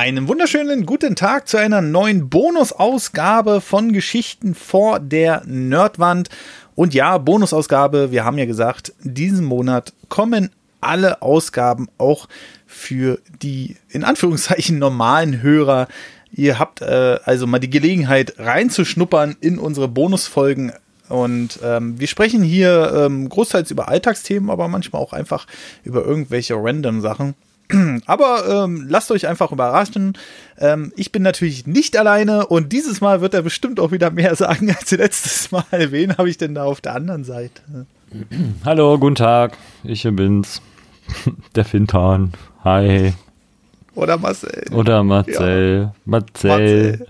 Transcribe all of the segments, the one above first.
Einen wunderschönen guten Tag zu einer neuen Bonusausgabe von Geschichten vor der Nerdwand. Und ja, Bonusausgabe, wir haben ja gesagt, diesen Monat kommen alle Ausgaben auch für die in Anführungszeichen normalen Hörer. Ihr habt äh, also mal die Gelegenheit reinzuschnuppern in unsere Bonusfolgen. Und ähm, wir sprechen hier ähm, großteils über Alltagsthemen, aber manchmal auch einfach über irgendwelche random Sachen. Aber ähm, lasst euch einfach überraschen. Ähm, ich bin natürlich nicht alleine und dieses Mal wird er bestimmt auch wieder mehr sagen als letztes Mal. Wen habe ich denn da auf der anderen Seite? Hallo, guten Tag. Ich bin's. Der Fintan. Hi. Oder Marcel. Oder Marcel. Ja. Marcel.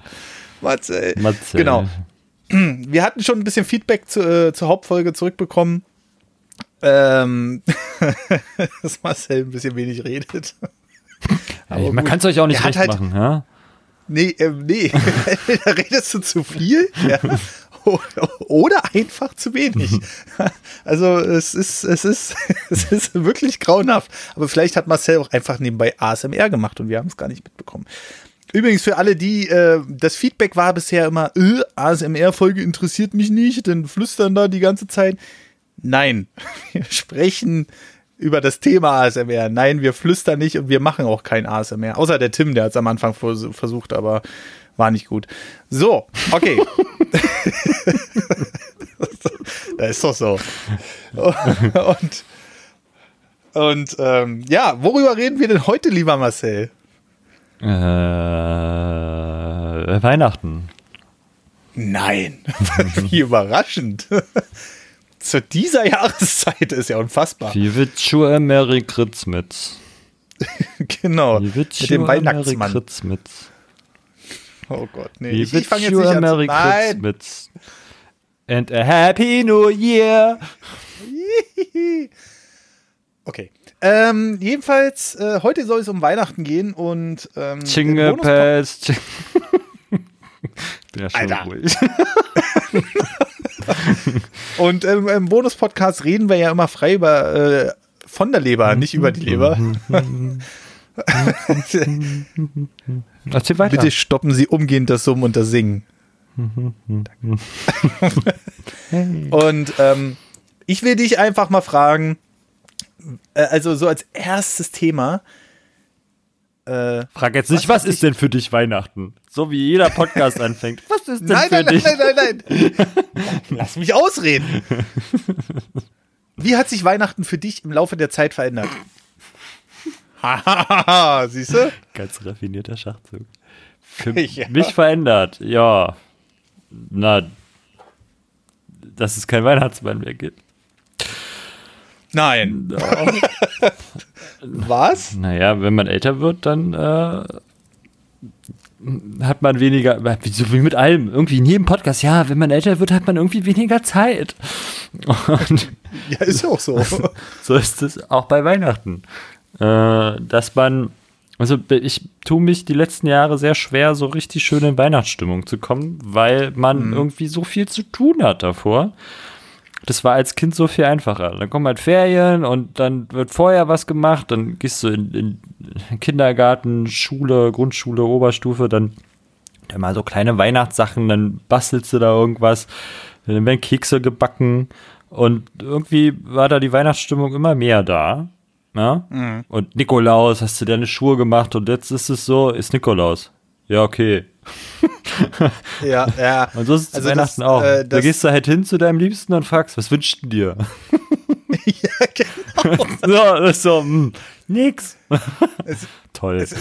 Marcel. Marcel. Genau. Wir hatten schon ein bisschen Feedback zu, äh, zur Hauptfolge zurückbekommen. Ähm, dass Marcel ein bisschen wenig redet. Hey, man kann es euch auch nicht recht halt, machen, ja? Nee, ähm, nee. da redest du zu viel, ja. Oder einfach zu wenig. Also es ist, es ist, es ist wirklich grauenhaft. Aber vielleicht hat Marcel auch einfach nebenbei ASMR gemacht und wir haben es gar nicht mitbekommen. Übrigens für alle, die, äh, das Feedback war bisher immer, äh, ASMR-Folge interessiert mich nicht, denn flüstern da die ganze Zeit. Nein, wir sprechen über das Thema ASMR. Nein, wir flüstern nicht und wir machen auch kein ASMR. Außer der Tim, der hat es am Anfang versucht, aber war nicht gut. So, okay. das ist doch so. Und, und ähm, ja, worüber reden wir denn heute, lieber Marcel? Äh, Weihnachten. Nein, wie überraschend zu dieser Jahreszeit ist ja unfassbar. Wie wird Merry Christmas? genau. Wie wird mit dem Weihnachtsmann. Christmas? Oh Gott, nee. Wie ich, ich fange jetzt nicht an Merry Christmas. And a Happy New Year. okay. Ähm, jedenfalls, äh, heute soll es um Weihnachten gehen und ähm, Jingle Pass. ja schon Alter. ruhig. Und ähm, im Bonus-Podcast reden wir ja immer frei über äh, von der Leber, nicht über die Leber. Erzähl weiter. Bitte stoppen Sie umgehend das Summen und das Singen. und ähm, ich will dich einfach mal fragen, äh, also so als erstes Thema, äh, Frag jetzt nicht, was, was ist denn für dich Weihnachten? So wie jeder Podcast anfängt. Was ist denn nein, für nein, dich? Nein, nein, nein, nein. Lass mich ausreden. Wie hat sich Weihnachten für dich im Laufe der Zeit verändert? Hahaha, siehst du? Ganz raffinierter Schachzug. Für ja. mich verändert, ja. Na, dass es kein Weihnachtsmann mehr gibt. Nein. Was? Naja, wenn man älter wird, dann äh, hat man weniger, so wie mit allem, irgendwie in jedem Podcast, ja, wenn man älter wird, hat man irgendwie weniger Zeit. Und ja, ist ja auch so. so ist es auch bei Weihnachten. Äh, dass man, also ich tue mich die letzten Jahre sehr schwer, so richtig schön in Weihnachtsstimmung zu kommen, weil man mhm. irgendwie so viel zu tun hat davor das war als Kind so viel einfacher. Dann kommen halt Ferien und dann wird vorher was gemacht, dann gehst du in, in Kindergarten, Schule, Grundschule, Oberstufe, dann, dann mal so kleine Weihnachtssachen, dann bastelst du da irgendwas, dann werden Kekse gebacken und irgendwie war da die Weihnachtsstimmung immer mehr da. Ja? Mhm. Und Nikolaus, hast du deine Schuhe gemacht und jetzt ist es so, ist Nikolaus. Ja, okay. Ja, ja. Und so ist es also Weihnachten das, auch. Äh, da gehst du halt hin zu deinem Liebsten und fragst, was wünschst du dir? ja, genau. so, das ist so, mh, hm, nix. Es, Toll. Es,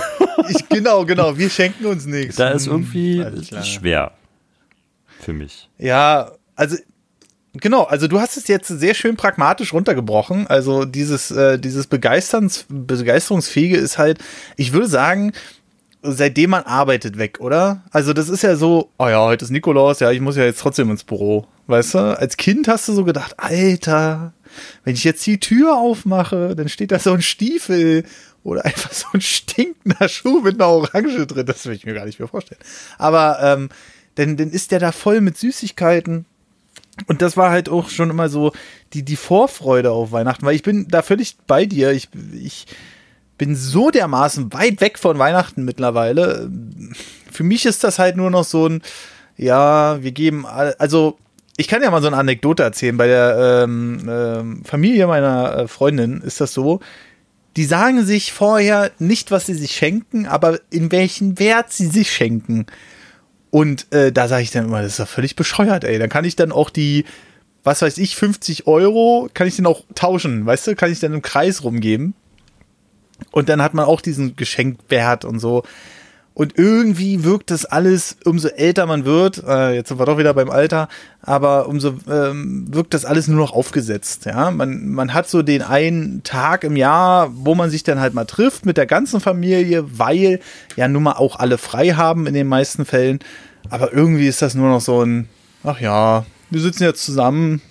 ich, genau, genau, wir schenken uns nichts. Da ist hm, irgendwie ist schwer. Für mich. Ja, also Genau, also du hast es jetzt sehr schön pragmatisch runtergebrochen. Also dieses, äh, dieses Begeisterns, Begeisterungsfähige ist halt, ich würde sagen, seitdem man arbeitet weg, oder? Also das ist ja so, oh ja, heute ist Nikolaus, ja, ich muss ja jetzt trotzdem ins Büro. Weißt du? Als Kind hast du so gedacht, Alter, wenn ich jetzt die Tür aufmache, dann steht da so ein Stiefel oder einfach so ein stinkender Schuh mit einer Orange drin. Das will ich mir gar nicht mehr vorstellen. Aber ähm, dann, dann ist der da voll mit Süßigkeiten. Und das war halt auch schon immer so die, die Vorfreude auf Weihnachten, weil ich bin da völlig bei dir. Ich, ich bin so dermaßen weit weg von Weihnachten mittlerweile. Für mich ist das halt nur noch so ein, ja, wir geben, also ich kann ja mal so eine Anekdote erzählen. Bei der ähm, ähm, Familie meiner äh, Freundin ist das so. Die sagen sich vorher nicht, was sie sich schenken, aber in welchen Wert sie sich schenken. Und äh, da sage ich dann immer, das ist doch völlig bescheuert, ey. Dann kann ich dann auch die, was weiß ich, 50 Euro, kann ich den auch tauschen, weißt du? Kann ich dann im Kreis rumgeben. Und dann hat man auch diesen Geschenkwert und so. Und irgendwie wirkt das alles, umso älter man wird, äh, jetzt sind wir doch wieder beim Alter, aber umso ähm, wirkt das alles nur noch aufgesetzt. Ja, man, man hat so den einen Tag im Jahr, wo man sich dann halt mal trifft mit der ganzen Familie, weil ja nun mal auch alle frei haben in den meisten Fällen. Aber irgendwie ist das nur noch so ein, ach ja, wir sitzen jetzt zusammen.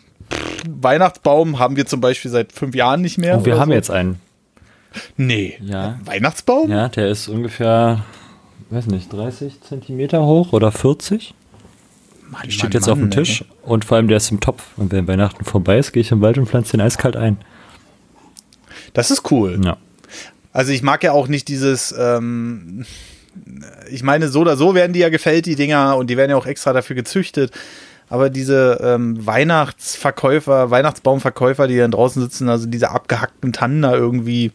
Weihnachtsbaum haben wir zum Beispiel seit fünf Jahren nicht mehr. Oh, wir haben so. jetzt einen. Nee. Ja. Weihnachtsbaum? Ja, der ist ungefähr weiß nicht, 30 Zentimeter hoch oder 40. Mann, steht Mann, jetzt Mann, auf dem Tisch ey. und vor allem der ist im Topf. Und wenn Weihnachten vorbei ist, gehe ich im Wald und pflanze den eiskalt ein. Das ist cool. Ja. Also ich mag ja auch nicht dieses, ähm, ich meine, so oder so werden die ja gefällt, die Dinger, und die werden ja auch extra dafür gezüchtet. Aber diese ähm, Weihnachtsverkäufer, Weihnachtsbaumverkäufer, die dann draußen sitzen, also diese abgehackten Tannen da irgendwie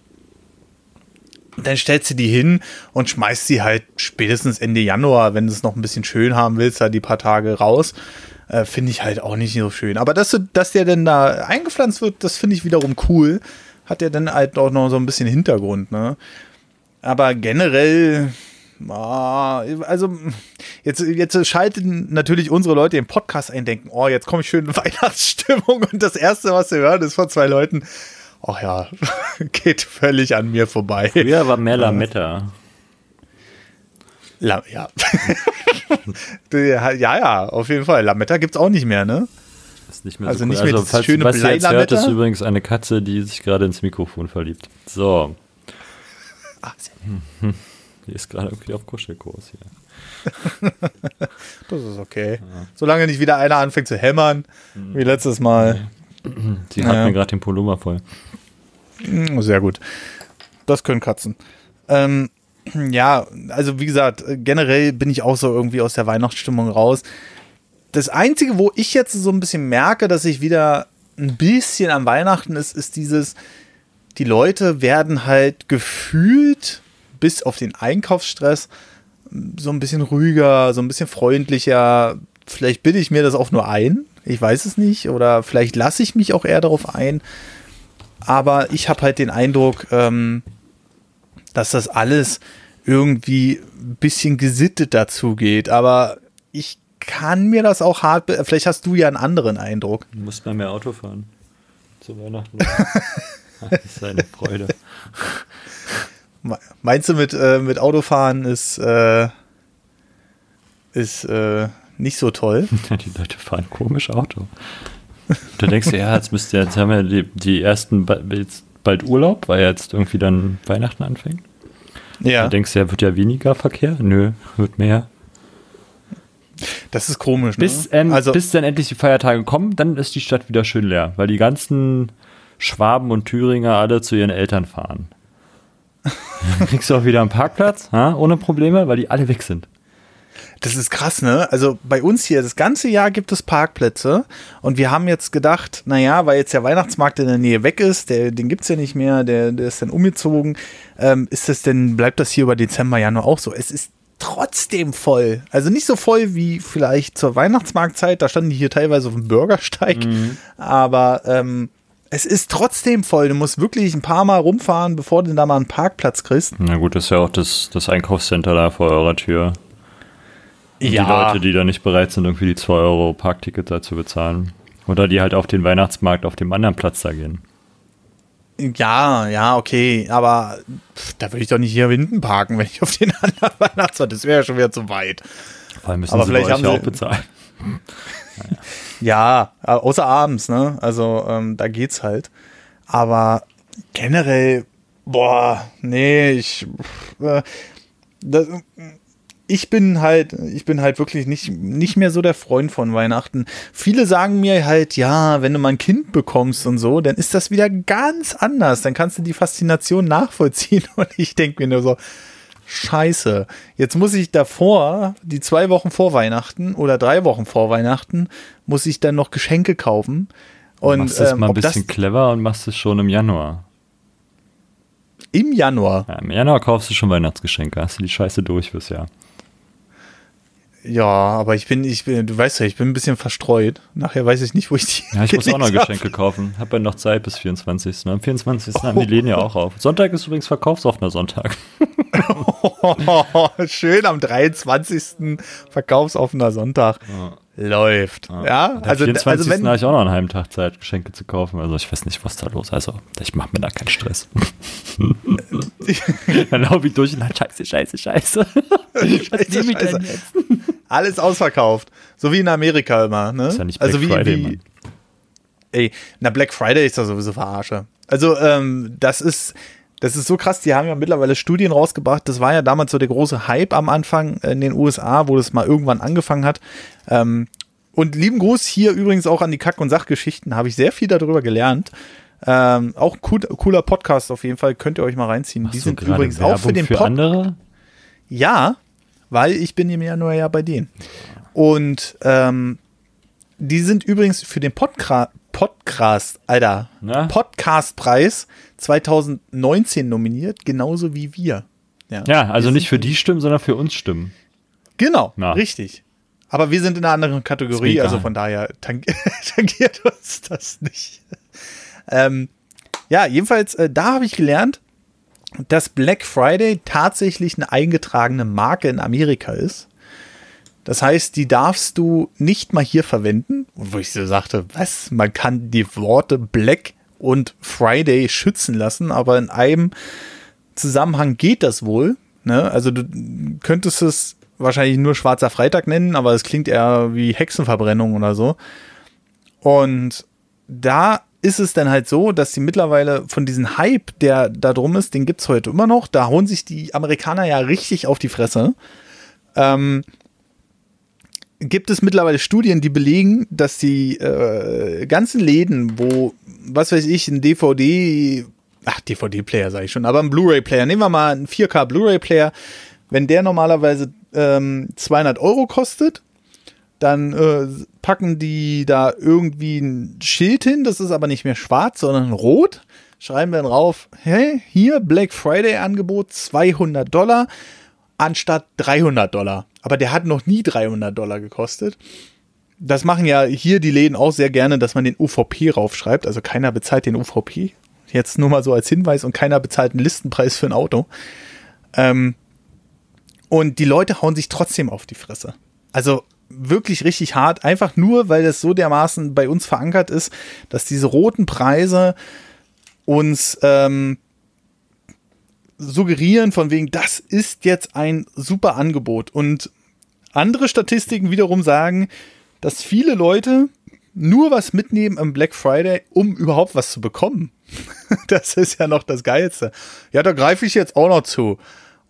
dann stellst du die hin und schmeißt sie halt spätestens Ende Januar, wenn du es noch ein bisschen schön haben willst, da die paar Tage raus. Äh, finde ich halt auch nicht so schön. Aber dass, du, dass der denn da eingepflanzt wird, das finde ich wiederum cool. Hat ja dann halt auch noch so ein bisschen Hintergrund, ne? Aber generell, also jetzt, jetzt schalten natürlich unsere Leute im Podcast ein, denken, oh, jetzt komme ich schön in Weihnachtsstimmung und das Erste, was sie hören, ist von zwei Leuten, ach ja, geht völlig an mir vorbei. Früher war mehr Lametta. La ja. ja, ja, auf jeden Fall. Lametta gibt es auch nicht mehr, ne? Ist nicht mehr also so cool. nicht mehr also, falls, schöne was ihr jetzt hört, ist übrigens eine Katze, die sich gerade ins Mikrofon verliebt. So. Ah, die ist gerade irgendwie auf Kuschelkurs hier. das ist okay. Ja. Solange nicht wieder einer anfängt zu hämmern, wie letztes Mal. Sie hat ja. mir gerade den Pullover voll. Mm, sehr gut. Das können Katzen. Ähm, ja, also wie gesagt, generell bin ich auch so irgendwie aus der Weihnachtsstimmung raus. Das Einzige, wo ich jetzt so ein bisschen merke, dass ich wieder ein bisschen am Weihnachten ist, ist dieses, die Leute werden halt gefühlt bis auf den Einkaufsstress so ein bisschen ruhiger, so ein bisschen freundlicher. Vielleicht bilde ich mir das auch nur ein, ich weiß es nicht. Oder vielleicht lasse ich mich auch eher darauf ein. Aber ich habe halt den Eindruck, ähm, dass das alles irgendwie ein bisschen gesittet dazu geht. Aber ich kann mir das auch hart. Vielleicht hast du ja einen anderen Eindruck. Du musst mal mehr Auto fahren. Zu Weihnachten. das ist eine Freude. Meinst du mit, äh, mit Autofahren ist, äh, ist äh, nicht so toll. die Leute fahren komisch Auto. Du denkst ja, jetzt müsst ihr, jetzt haben wir die, die ersten jetzt bald Urlaub, weil jetzt irgendwie dann Weihnachten anfängt. Ja. Du denkst ja, wird ja weniger Verkehr? Nö, wird mehr. Das ist komisch, ne? Bis, ähm, also, bis dann endlich die Feiertage kommen, dann ist die Stadt wieder schön leer, weil die ganzen Schwaben und Thüringer alle zu ihren Eltern fahren. dann kriegst du auch wieder einen Parkplatz, ha, ohne Probleme, weil die alle weg sind. Das ist krass, ne? Also bei uns hier, das ganze Jahr gibt es Parkplätze und wir haben jetzt gedacht, naja, weil jetzt der Weihnachtsmarkt in der Nähe weg ist, der, den gibt es ja nicht mehr, der, der ist dann umgezogen, ähm, ist das denn, bleibt das hier über Dezember, Januar auch so? Es ist trotzdem voll. Also nicht so voll wie vielleicht zur Weihnachtsmarktzeit, da standen die hier teilweise auf dem Bürgersteig, mhm. aber ähm, es ist trotzdem voll. Du musst wirklich ein paar Mal rumfahren, bevor du da mal einen Parkplatz kriegst. Na gut, das ist ja auch das, das Einkaufscenter da vor eurer Tür. Und ja. die Leute, die da nicht bereit sind, irgendwie die 2 Euro Parkticket da zu bezahlen. Oder die halt auf den Weihnachtsmarkt auf dem anderen Platz da gehen. Ja, ja, okay, aber pff, da würde ich doch nicht hier hinten parken, wenn ich auf den anderen Weihnachtsmarkt, das wäre ja schon wieder zu weit. Vor allem müssen aber sie vielleicht haben sie auch bezahlen. ja, außer abends, ne? Also ähm, da geht's halt. Aber generell, boah, nee, ich, äh, das, ich bin halt, ich bin halt wirklich nicht, nicht mehr so der Freund von Weihnachten. Viele sagen mir halt, ja, wenn du mal ein Kind bekommst und so, dann ist das wieder ganz anders. Dann kannst du die Faszination nachvollziehen. Und ich denke mir nur so, scheiße, jetzt muss ich davor, die zwei Wochen vor Weihnachten oder drei Wochen vor Weihnachten, muss ich dann noch Geschenke kaufen. Und, machst es ähm, mal ein bisschen clever und machst es schon im Januar. Im Januar. Ja, Im Januar kaufst du schon Weihnachtsgeschenke, hast du die Scheiße durch fürs Jahr. Ja, aber ich bin, ich bin, du weißt ja, ich bin ein bisschen verstreut. Nachher weiß ich nicht, wo ich die. Ja, ich muss auch noch gelegt hab. Geschenke kaufen. Hab ja noch Zeit bis 24. Am 24. haben die Läden ja auch auf. Sonntag ist übrigens verkaufsoffener Sonntag. Schön am 23. verkaufsoffener Sonntag. Läuft. Ja, am also, 24. also wenn, habe ich auch noch einen halben Tag Zeit, Geschenke zu kaufen. Also ich weiß nicht, was da los ist. Also ich mache mir da keinen Stress. Dann laufe ich durch und dann scheiße, scheiße, scheiße. Was nehme ich denn jetzt? alles ausverkauft. So wie in Amerika immer, ne? Ist ja nicht Black also wie, Friday, wie. Ey, na Black Friday ist doch sowieso verarsche. Also, ähm, das ist, das ist so krass, die haben ja mittlerweile Studien rausgebracht. Das war ja damals so der große Hype am Anfang in den USA, wo das mal irgendwann angefangen hat. Ähm, und lieben Gruß hier übrigens auch an die Kack- und Sachgeschichten. Habe ich sehr viel darüber gelernt. Ähm, auch cool, cooler Podcast auf jeden Fall. Könnt ihr euch mal reinziehen. die Hast du sind übrigens auch für Werbung den für Pod andere. ja, weil ich bin im Januar ja bei denen. Und ähm, die sind übrigens für den Podca Podcast, Alter? Podcastpreis 2019 nominiert, genauso wie wir. Ja, also nicht für die Stimmen, sondern für uns Stimmen. Genau, Na. richtig. Aber wir sind in einer anderen Kategorie, also von daher tang tangiert uns das nicht. ähm, ja, jedenfalls, äh, da habe ich gelernt, dass Black Friday tatsächlich eine eingetragene Marke in Amerika ist. Das heißt, die darfst du nicht mal hier verwenden. Und wo ich so sagte, was? Man kann die Worte Black und Friday schützen lassen, aber in einem Zusammenhang geht das wohl. Ne? Also du könntest es wahrscheinlich nur Schwarzer Freitag nennen, aber es klingt eher wie Hexenverbrennung oder so. Und da ist es dann halt so, dass sie mittlerweile von diesem Hype, der da drum ist, den gibt's heute immer noch. Da hauen sich die Amerikaner ja richtig auf die Fresse. Ähm, gibt es mittlerweile Studien, die belegen, dass die äh, ganzen Läden, wo, was weiß ich, ein DVD, ach, DVD-Player sage ich schon, aber ein Blu-ray-Player, nehmen wir mal einen 4K Blu-ray-Player, wenn der normalerweise ähm, 200 Euro kostet, dann äh, packen die da irgendwie ein Schild hin, das ist aber nicht mehr schwarz, sondern rot, schreiben dann drauf, hey, hier Black Friday Angebot 200 Dollar anstatt 300 Dollar. Aber der hat noch nie 300 Dollar gekostet. Das machen ja hier die Läden auch sehr gerne, dass man den UVP raufschreibt. Also keiner bezahlt den UVP. Jetzt nur mal so als Hinweis und keiner bezahlt einen Listenpreis für ein Auto. Ähm, und die Leute hauen sich trotzdem auf die Fresse. Also wirklich richtig hart, einfach nur, weil das so dermaßen bei uns verankert ist, dass diese roten Preise uns ähm, suggerieren von wegen, das ist jetzt ein super Angebot. Und andere Statistiken wiederum sagen, dass viele Leute nur was mitnehmen am Black Friday, um überhaupt was zu bekommen. das ist ja noch das Geilste. Ja, da greife ich jetzt auch noch zu.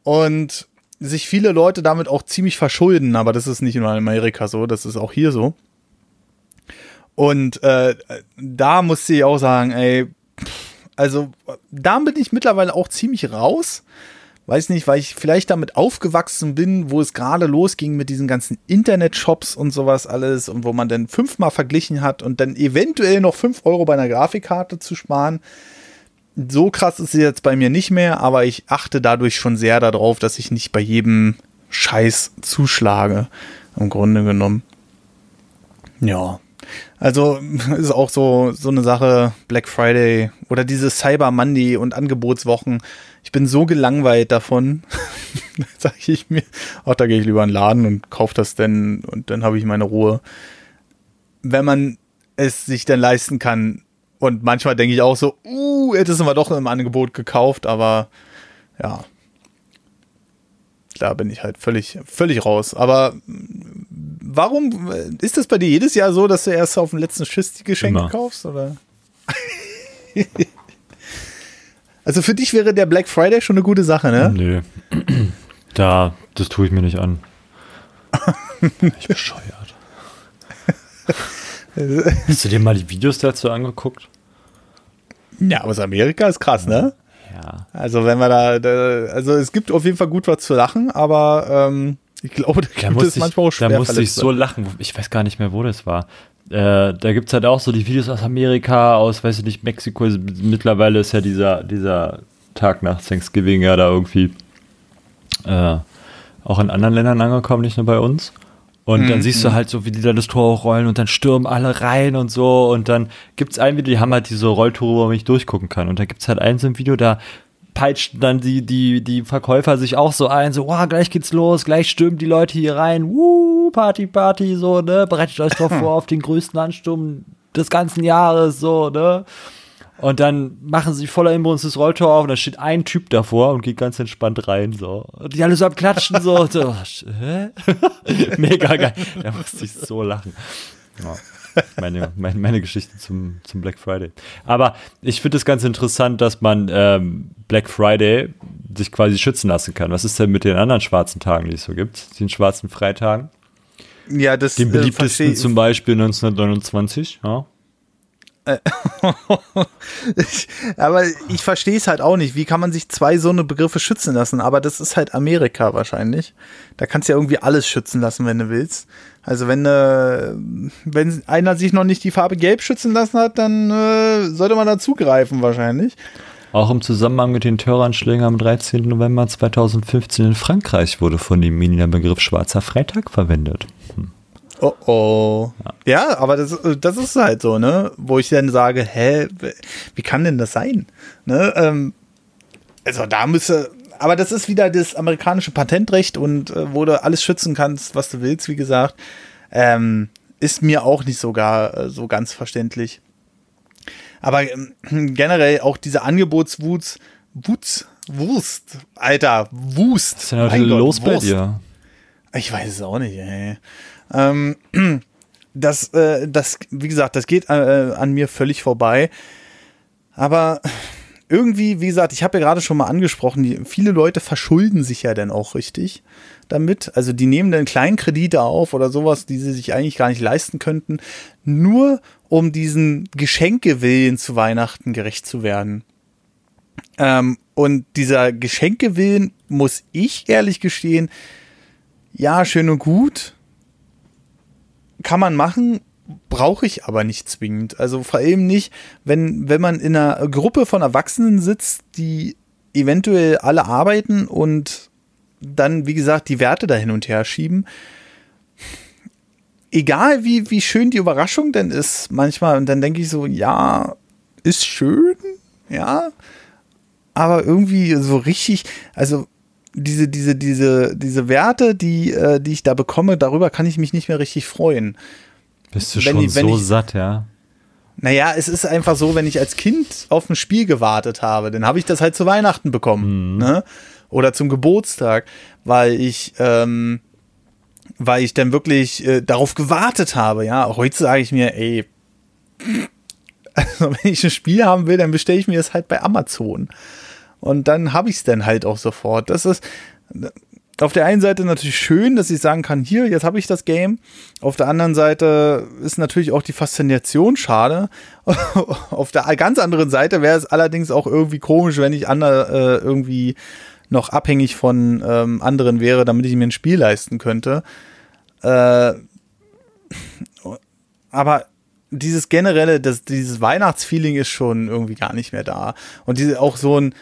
Und sich viele Leute damit auch ziemlich verschulden, aber das ist nicht nur in Amerika so, das ist auch hier so. Und äh, da musste ich auch sagen, ey, also da bin ich mittlerweile auch ziemlich raus. Weiß nicht, weil ich vielleicht damit aufgewachsen bin, wo es gerade losging mit diesen ganzen Internet-Shops und sowas alles und wo man dann fünfmal verglichen hat und dann eventuell noch fünf Euro bei einer Grafikkarte zu sparen. So krass ist es jetzt bei mir nicht mehr, aber ich achte dadurch schon sehr darauf, dass ich nicht bei jedem Scheiß zuschlage. Im Grunde genommen. Ja. Also ist auch so, so eine Sache, Black Friday oder diese Cyber Monday und Angebotswochen. Ich bin so gelangweilt davon. Sage ich mir, ach, da gehe ich lieber in den Laden und kaufe das denn und dann habe ich meine Ruhe. Wenn man es sich dann leisten kann. Und manchmal denke ich auch so, uh, hättest du mal doch im Angebot gekauft, aber ja. Da bin ich halt völlig, völlig raus. Aber warum ist das bei dir jedes Jahr so, dass du erst auf den letzten Schiss die Geschenke Immer. kaufst? Oder? also für dich wäre der Black Friday schon eine gute Sache, ne? Nö. Da, das tue ich mir nicht an. ich bescheuert. Hast du dir mal die Videos dazu angeguckt? Ja, aus Amerika ist krass, ne? Ja. Also wenn wir da, da, also es gibt auf jeden Fall gut was zu lachen, aber ähm, ich glaube, da Da gibt es musste, manchmal auch ich, da schwer musste ich so lachen. Ich weiß gar nicht mehr, wo das war. Äh, da gibt es halt auch so die Videos aus Amerika, aus, weiß ich nicht, Mexiko. Mittlerweile ist ja dieser, dieser Tag nach Thanksgiving ja da irgendwie äh, auch in anderen Ländern angekommen, nicht nur bei uns. Und dann siehst du halt so, wie die dann das Tor rollen und dann stürmen alle rein und so. Und dann gibt es ein Video, die haben halt diese Rolltore, wo man nicht durchgucken kann. Und da gibt es halt eins im Video, da peitschten dann die, die, die Verkäufer sich auch so ein, so, wow, gleich geht's los, gleich stürmen die Leute hier rein, wuh, Party, Party, so, ne, bereitet euch drauf vor auf den größten Ansturm des ganzen Jahres, so, ne. Und dann machen sie voller Inbrunst das Rolltor auf und da steht ein Typ davor und geht ganz entspannt rein, so. Und die alle so am Klatschen, so, so hä? Mega geil. Da musste ich so lachen. Ja. Meine, meine, meine Geschichte zum, zum Black Friday. Aber ich finde es ganz interessant, dass man ähm, Black Friday sich quasi schützen lassen kann. Was ist denn mit den anderen schwarzen Tagen, die es so gibt? Den schwarzen Freitagen? Ja, das Den äh, beliebtesten versteh- zum Beispiel 1929, ja. Ich- aber ich verstehe es halt auch nicht. Wie kann man sich zwei so eine Begriffe schützen lassen? Aber das ist halt Amerika wahrscheinlich. Da kannst du ja irgendwie alles schützen lassen, wenn du willst. Also wenn äh, wenn einer sich noch nicht die Farbe Gelb schützen lassen hat, dann äh, sollte man da zugreifen wahrscheinlich. Auch im Zusammenhang mit den Terroranschlägen am 13. November 2015 in Frankreich wurde von dem der Begriff Schwarzer Freitag verwendet. Oh oh. Ja, aber das, das ist halt so, ne? Wo ich dann sage, hä, wie kann denn das sein? Ne? Ähm, also da müsste, aber das ist wieder das amerikanische Patentrecht und äh, wo du alles schützen kannst, was du willst, wie gesagt, ähm, ist mir auch nicht sogar äh, so ganz verständlich. Aber ähm, generell auch diese Angebotswut, Wutz, Wurst, Alter, Wust. Was ist denn heute Mein Gott, los bei dir? Ich weiß es auch nicht, ey. Ähm, das, äh, das, wie gesagt, das geht äh, an mir völlig vorbei. Aber irgendwie, wie gesagt, ich habe ja gerade schon mal angesprochen, die, viele Leute verschulden sich ja dann auch richtig damit. Also die nehmen dann Kleinkredite auf oder sowas, die sie sich eigentlich gar nicht leisten könnten, nur um diesen Geschenkewillen zu Weihnachten gerecht zu werden. Ähm, und dieser Geschenkewillen, muss ich ehrlich gestehen, ja, schön und gut. Kann man machen, brauche ich aber nicht zwingend. Also vor allem nicht, wenn, wenn man in einer Gruppe von Erwachsenen sitzt, die eventuell alle arbeiten und dann, wie gesagt, die Werte da hin und her schieben. Egal wie, wie schön die Überraschung denn ist, manchmal, und dann denke ich so, ja, ist schön, ja, aber irgendwie so richtig, also diese, diese, diese, diese Werte, die, äh, die ich da bekomme, darüber kann ich mich nicht mehr richtig freuen. Bist du Wenn schon ich- so ich- satt, ja? Naja, es ist einfach so, wenn ich als Kind auf ein Spiel gewartet habe, dann habe ich das halt zu Weihnachten bekommen. Ne? Oder zum Geburtstag, weil ich, ähm, weil ich dann wirklich äh, darauf gewartet habe. Ja, heute sage ich mir, ey, also wenn ich ein Spiel haben will, dann bestelle ich mir das halt bei Amazon. Und dann habe ich es dann halt auch sofort. Das ist auf der einen Seite natürlich schön, dass ich sagen kann, hier, jetzt habe ich das Game. Auf der anderen Seite ist natürlich auch die Faszination schade. auf der ganz anderen Seite wäre es allerdings auch irgendwie komisch, wenn ich andere, äh, irgendwie noch abhängig von ähm, anderen wäre, damit ich mir ein Spiel leisten könnte. Äh, aber dieses generelle, das, dieses Weihnachtsfeeling ist schon irgendwie gar nicht mehr da. Und diese auch so ein,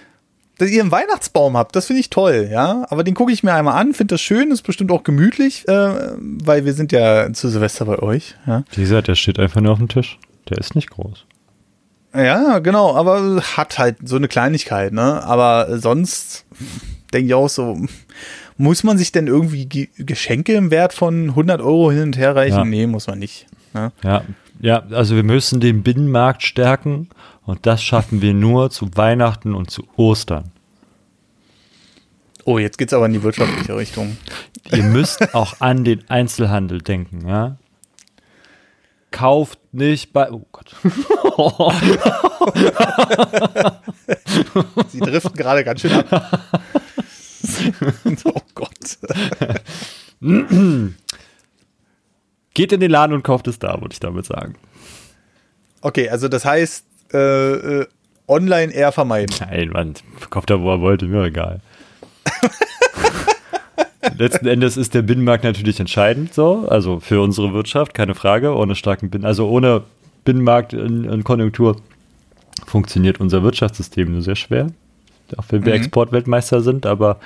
dass ihr einen Weihnachtsbaum habt, das finde ich toll, ja. Aber den gucke ich mir einmal an, finde das schön, ist bestimmt auch gemütlich, äh, weil wir sind ja zu Silvester bei euch, ja. Wie gesagt, der steht einfach nur auf dem Tisch. Der ist nicht groß. Ja, genau, aber hat halt so eine Kleinigkeit, ne? Aber sonst denke ich auch so, muss man sich denn irgendwie Ge Geschenke im Wert von 100 Euro hin und her reichen? Ja. Nee, muss man nicht. Ne? Ja, ja, also wir müssen den Binnenmarkt stärken und das schaffen wir nur zu Weihnachten und zu Ostern. Oh, jetzt geht's aber in die wirtschaftliche Richtung. Ihr müsst auch an den Einzelhandel denken, ja? Kauft nicht bei. Oh Gott. Sie driften gerade ganz schön ab. oh Gott. Geht in den Laden und kauft es da, würde ich damit sagen. Okay, also das heißt, äh, äh, online eher vermeiden. Nein, Mann, kauft da, wo er wollte, mir egal. Letzten Endes ist der Binnenmarkt natürlich entscheidend, so, also für unsere Wirtschaft, keine Frage. Ohne starken Binnen, also ohne Binnenmarkt in, in Konjunktur funktioniert unser Wirtschaftssystem nur sehr schwer. Auch wenn wir mhm. Exportweltmeister sind, aber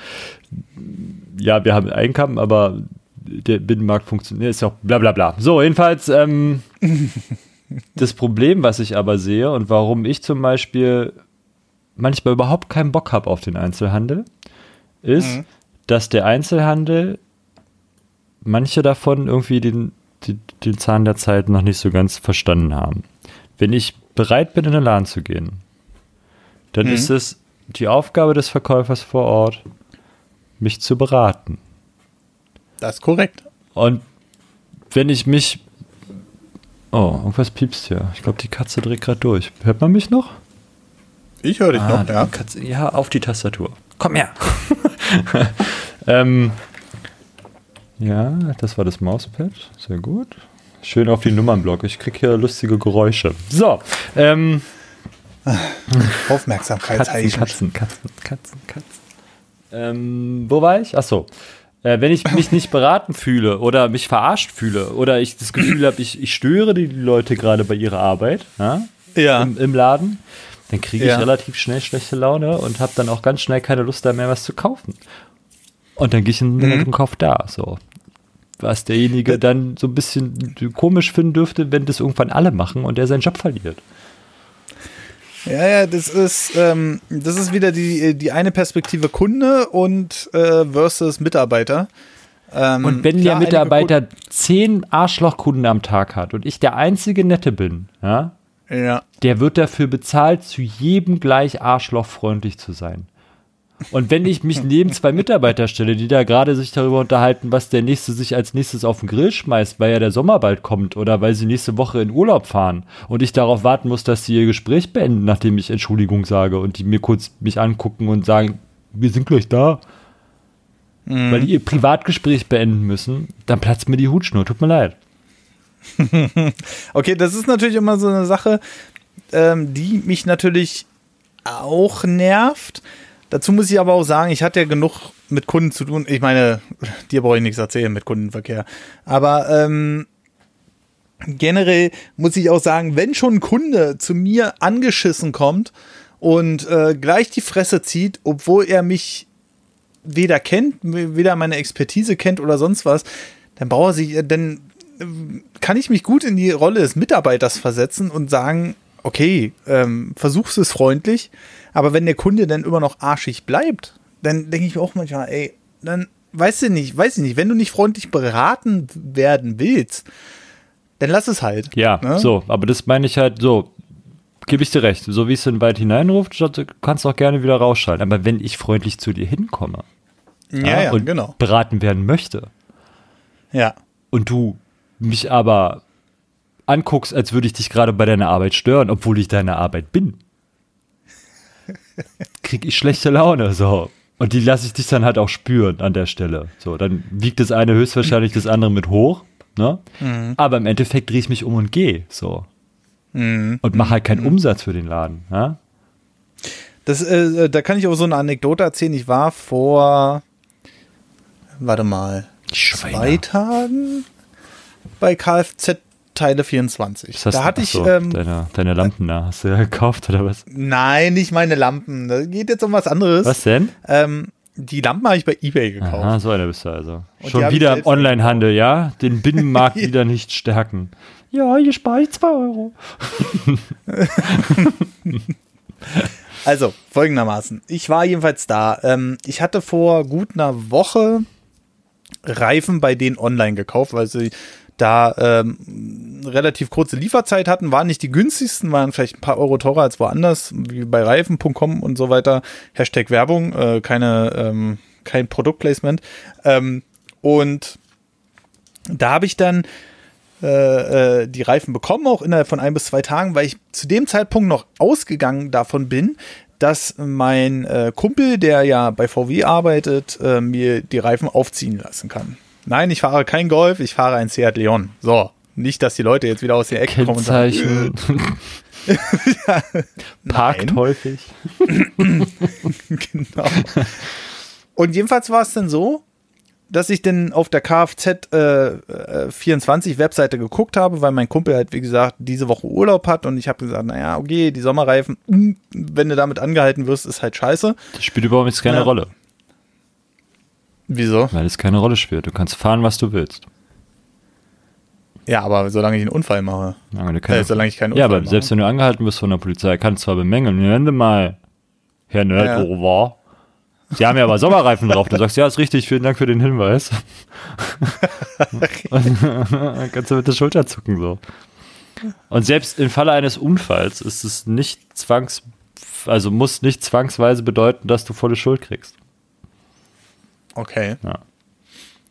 ja, wir haben Einkommen, aber der Binnenmarkt funktioniert, ist ja auch bla bla bla. So, jedenfalls, ähm, das Problem, was ich aber sehe und warum ich zum Beispiel manchmal überhaupt keinen Bock habe auf den Einzelhandel, ist, mhm. dass der Einzelhandel manche davon irgendwie den, den, den Zahn der Zeit noch nicht so ganz verstanden haben. Wenn ich bereit bin, in den Laden zu gehen, dann mhm. ist es die Aufgabe des Verkäufers vor Ort, mich zu beraten. Das ist korrekt. Und wenn ich mich. Oh, irgendwas piepst hier. Ich glaube, die Katze dreht gerade durch. Hört man mich noch? Ich höre dich ah, noch, ja. Katze, ja, auf die Tastatur. Komm her. ähm, ja, das war das Mauspad. Sehr gut. Schön auf die Nummernblock. Ich kriege hier lustige Geräusche. So. Ähm, Aufmerksamkeit. Katzen, Katzen, Katzen, Katzen, Katzen. Ähm, wo war ich? Achso. Äh, wenn ich mich nicht beraten fühle oder mich verarscht fühle oder ich das Gefühl habe, ich, ich störe die Leute gerade bei ihrer Arbeit ja, ja. Im, Im, Laden, dann kriege ich ja. relativ schnell schlechte Laune und habe dann auch ganz schnell keine Lust da mehr was zu kaufen. Und dann gehe ich in den mhm. Kauf da. So. Was derjenige dann so ein bisschen komisch finden dürfte, wenn das irgendwann alle machen und er seinen Job verliert. Ja, ja, das ist, ähm, das ist wieder die, die eine Perspektive Kunde und äh, versus Mitarbeiter. Ähm, und wenn klar, der Mitarbeiter zehn Arschlochkunden am Tag hat und ich der einzige Nette bin, ja, ja. der wird dafür bezahlt, zu jedem gleich arschlochfreundlich zu sein. Und wenn ich mich neben zwei Mitarbeiter stelle, die da gerade sich darüber unterhalten, was der nächste sich als nächstes auf den Grill schmeißt, weil ja der Sommer bald kommt oder weil sie nächste Woche in Urlaub fahren und ich darauf warten muss, dass sie ihr Gespräch beenden, nachdem ich Entschuldigung sage und die mir kurz mich angucken und sagen, wir sind gleich da, mhm. weil die ihr Privatgespräch beenden müssen, dann platzt mir die Hutschnur. Tut mir leid. okay, das ist natürlich immer so eine Sache, ähm, die mich natürlich auch nervt Dazu muss ich aber auch sagen, ich hatte ja genug mit Kunden zu tun. Ich meine, dir brauche ich nichts erzählen mit Kundenverkehr. Aber ähm, generell muss ich auch sagen, wenn schon ein Kunde zu mir angeschissen kommt und äh, gleich die Fresse zieht, obwohl er mich weder kennt, weder meine Expertise kennt oder sonst was, dann brauche sich, dann äh, kann ich mich gut in die Rolle des Mitarbeiters versetzen und sagen, okay, ähm, versuch's es freundlich, aber wenn der Kunde dann immer noch arschig bleibt, dann denke ich mir auch manchmal, ey, dann weißt du nicht, weiß ich nicht, wenn du nicht freundlich beraten werden willst, dann lass es halt. Ja, ne? so, aber das meine ich halt so, gebe ich dir recht, so wie es in weit hineinruft, kannst du auch gerne wieder rausschalten. Aber wenn ich freundlich zu dir hinkomme ja, ja, ja und genau. beraten werden möchte, ja. und du mich aber anguckst, als würde ich dich gerade bei deiner Arbeit stören, obwohl ich deine Arbeit bin, krieg ich schlechte Laune, so. Und die lasse ich dich dann halt auch spüren an der Stelle. So, dann wiegt das eine höchstwahrscheinlich das andere mit hoch, ne? Mhm. Aber im Endeffekt drehe ich mich um und gehe, so. Mhm. Und mache halt keinen mhm. Umsatz für den Laden, ja? Das, äh, da kann ich auch so eine Anekdote erzählen. Ich war vor, warte mal, zwei Tagen bei Kfz Teile 24. da hatte ich. So, ähm, deine, deine Lampen da, hast du ja gekauft oder was? Nein, nicht meine Lampen. Da geht jetzt um was anderes. Was denn? Ähm, die Lampen habe ich bei Ebay gekauft. Aha, so einer bist du also. Und Schon wieder im Onlinehandel, ja? Den Binnenmarkt wieder nicht stärken. Ja, hier spare ich 2 Euro. also, folgendermaßen. Ich war jedenfalls da. Ähm, ich hatte vor gut einer Woche Reifen bei denen online gekauft, weil sie da ähm, relativ kurze Lieferzeit hatten, waren nicht die günstigsten, waren vielleicht ein paar Euro teurer als woanders, wie bei Reifen.com und so weiter. Hashtag Werbung, äh, keine, ähm, kein Produktplacement. Ähm, und da habe ich dann äh, äh, die Reifen bekommen, auch innerhalb von ein bis zwei Tagen, weil ich zu dem Zeitpunkt noch ausgegangen davon bin, dass mein äh, Kumpel, der ja bei VW arbeitet, mir die Reifen aufziehen lassen kann. Nein, ich fahre kein Golf, ich fahre ein Seat Leon. So, nicht, dass die Leute jetzt wieder aus der Ecke kommen und sagen, ja, Parkt nein. häufig. genau. Und jedenfalls war es dann so, dass ich dann auf der Kfz äh, 24 äh, Webseite geguckt habe, weil mein Kumpel halt, wie gesagt, diese Woche Urlaub hat und ich habe gesagt, naja, okay, die Sommerreifen, hm, wenn du damit angehalten wirst, ist halt scheiße. Das spielt überhaupt jetzt keine ja. Rolle. Wieso? Weil es keine Rolle spielt. Du kannst fahren, was du willst. Ja, aber solange ich einen Unfall mache. Ja, äh, solange ich keinen Unfall Ja, aber mache. selbst wenn du angehalten wirst von der Polizei, kannst du zwar bemängeln, hören Sie mal, Herr Nerd, ja. revoir. Sie haben ja aber Sommerreifen drauf. Du sagst, ja, ist richtig, vielen Dank für den Hinweis. dann kannst du mit der Schulter zucken so. Und selbst im Falle eines Unfalls ist es nicht zwangs, also muss nicht zwangsweise bedeuten, dass du volle Schuld kriegst. Okay. Ja.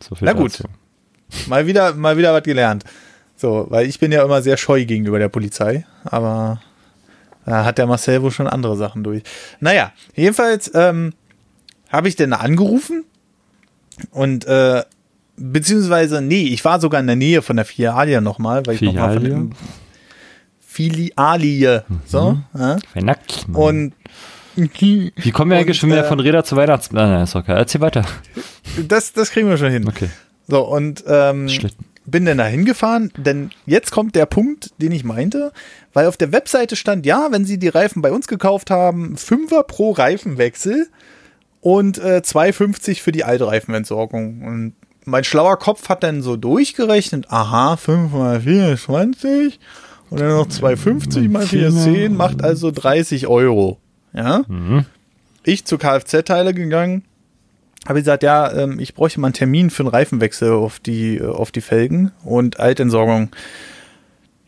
So Na gut. Dazu. Mal wieder, mal wieder was gelernt. So, weil ich bin ja immer sehr scheu gegenüber der Polizei, aber da hat der Marcel wohl schon andere Sachen durch. Naja, jedenfalls ähm, habe ich denn angerufen und äh, beziehungsweise, nee, ich war sogar in der Nähe von der Filialie nochmal, weil ich nochmal von dem Filialie, mhm. so. Ja. Und wie kommen wir eigentlich schon wieder äh, von Räder zu Weihnachtsmann? Nein, ist okay. Erzähl weiter. Das, das kriegen wir schon hin. Okay. So, und ähm, bin dann da hingefahren, denn jetzt kommt der Punkt, den ich meinte, weil auf der Webseite stand, ja, wenn Sie die Reifen bei uns gekauft haben, Fünfer pro Reifenwechsel und äh, 2,50 für die Altreifenentsorgung. Und mein schlauer Kopf hat dann so durchgerechnet, aha, 5 mal 4 ist 20 und dann noch 2,50 mal 4 ist 10, macht also 30 Euro. Ja. Mhm. Ich zu Kfz-Teile gegangen, habe gesagt, ja, ähm, ich bräuchte mal einen Termin für einen Reifenwechsel auf die, äh, auf die Felgen und Altentsorgung.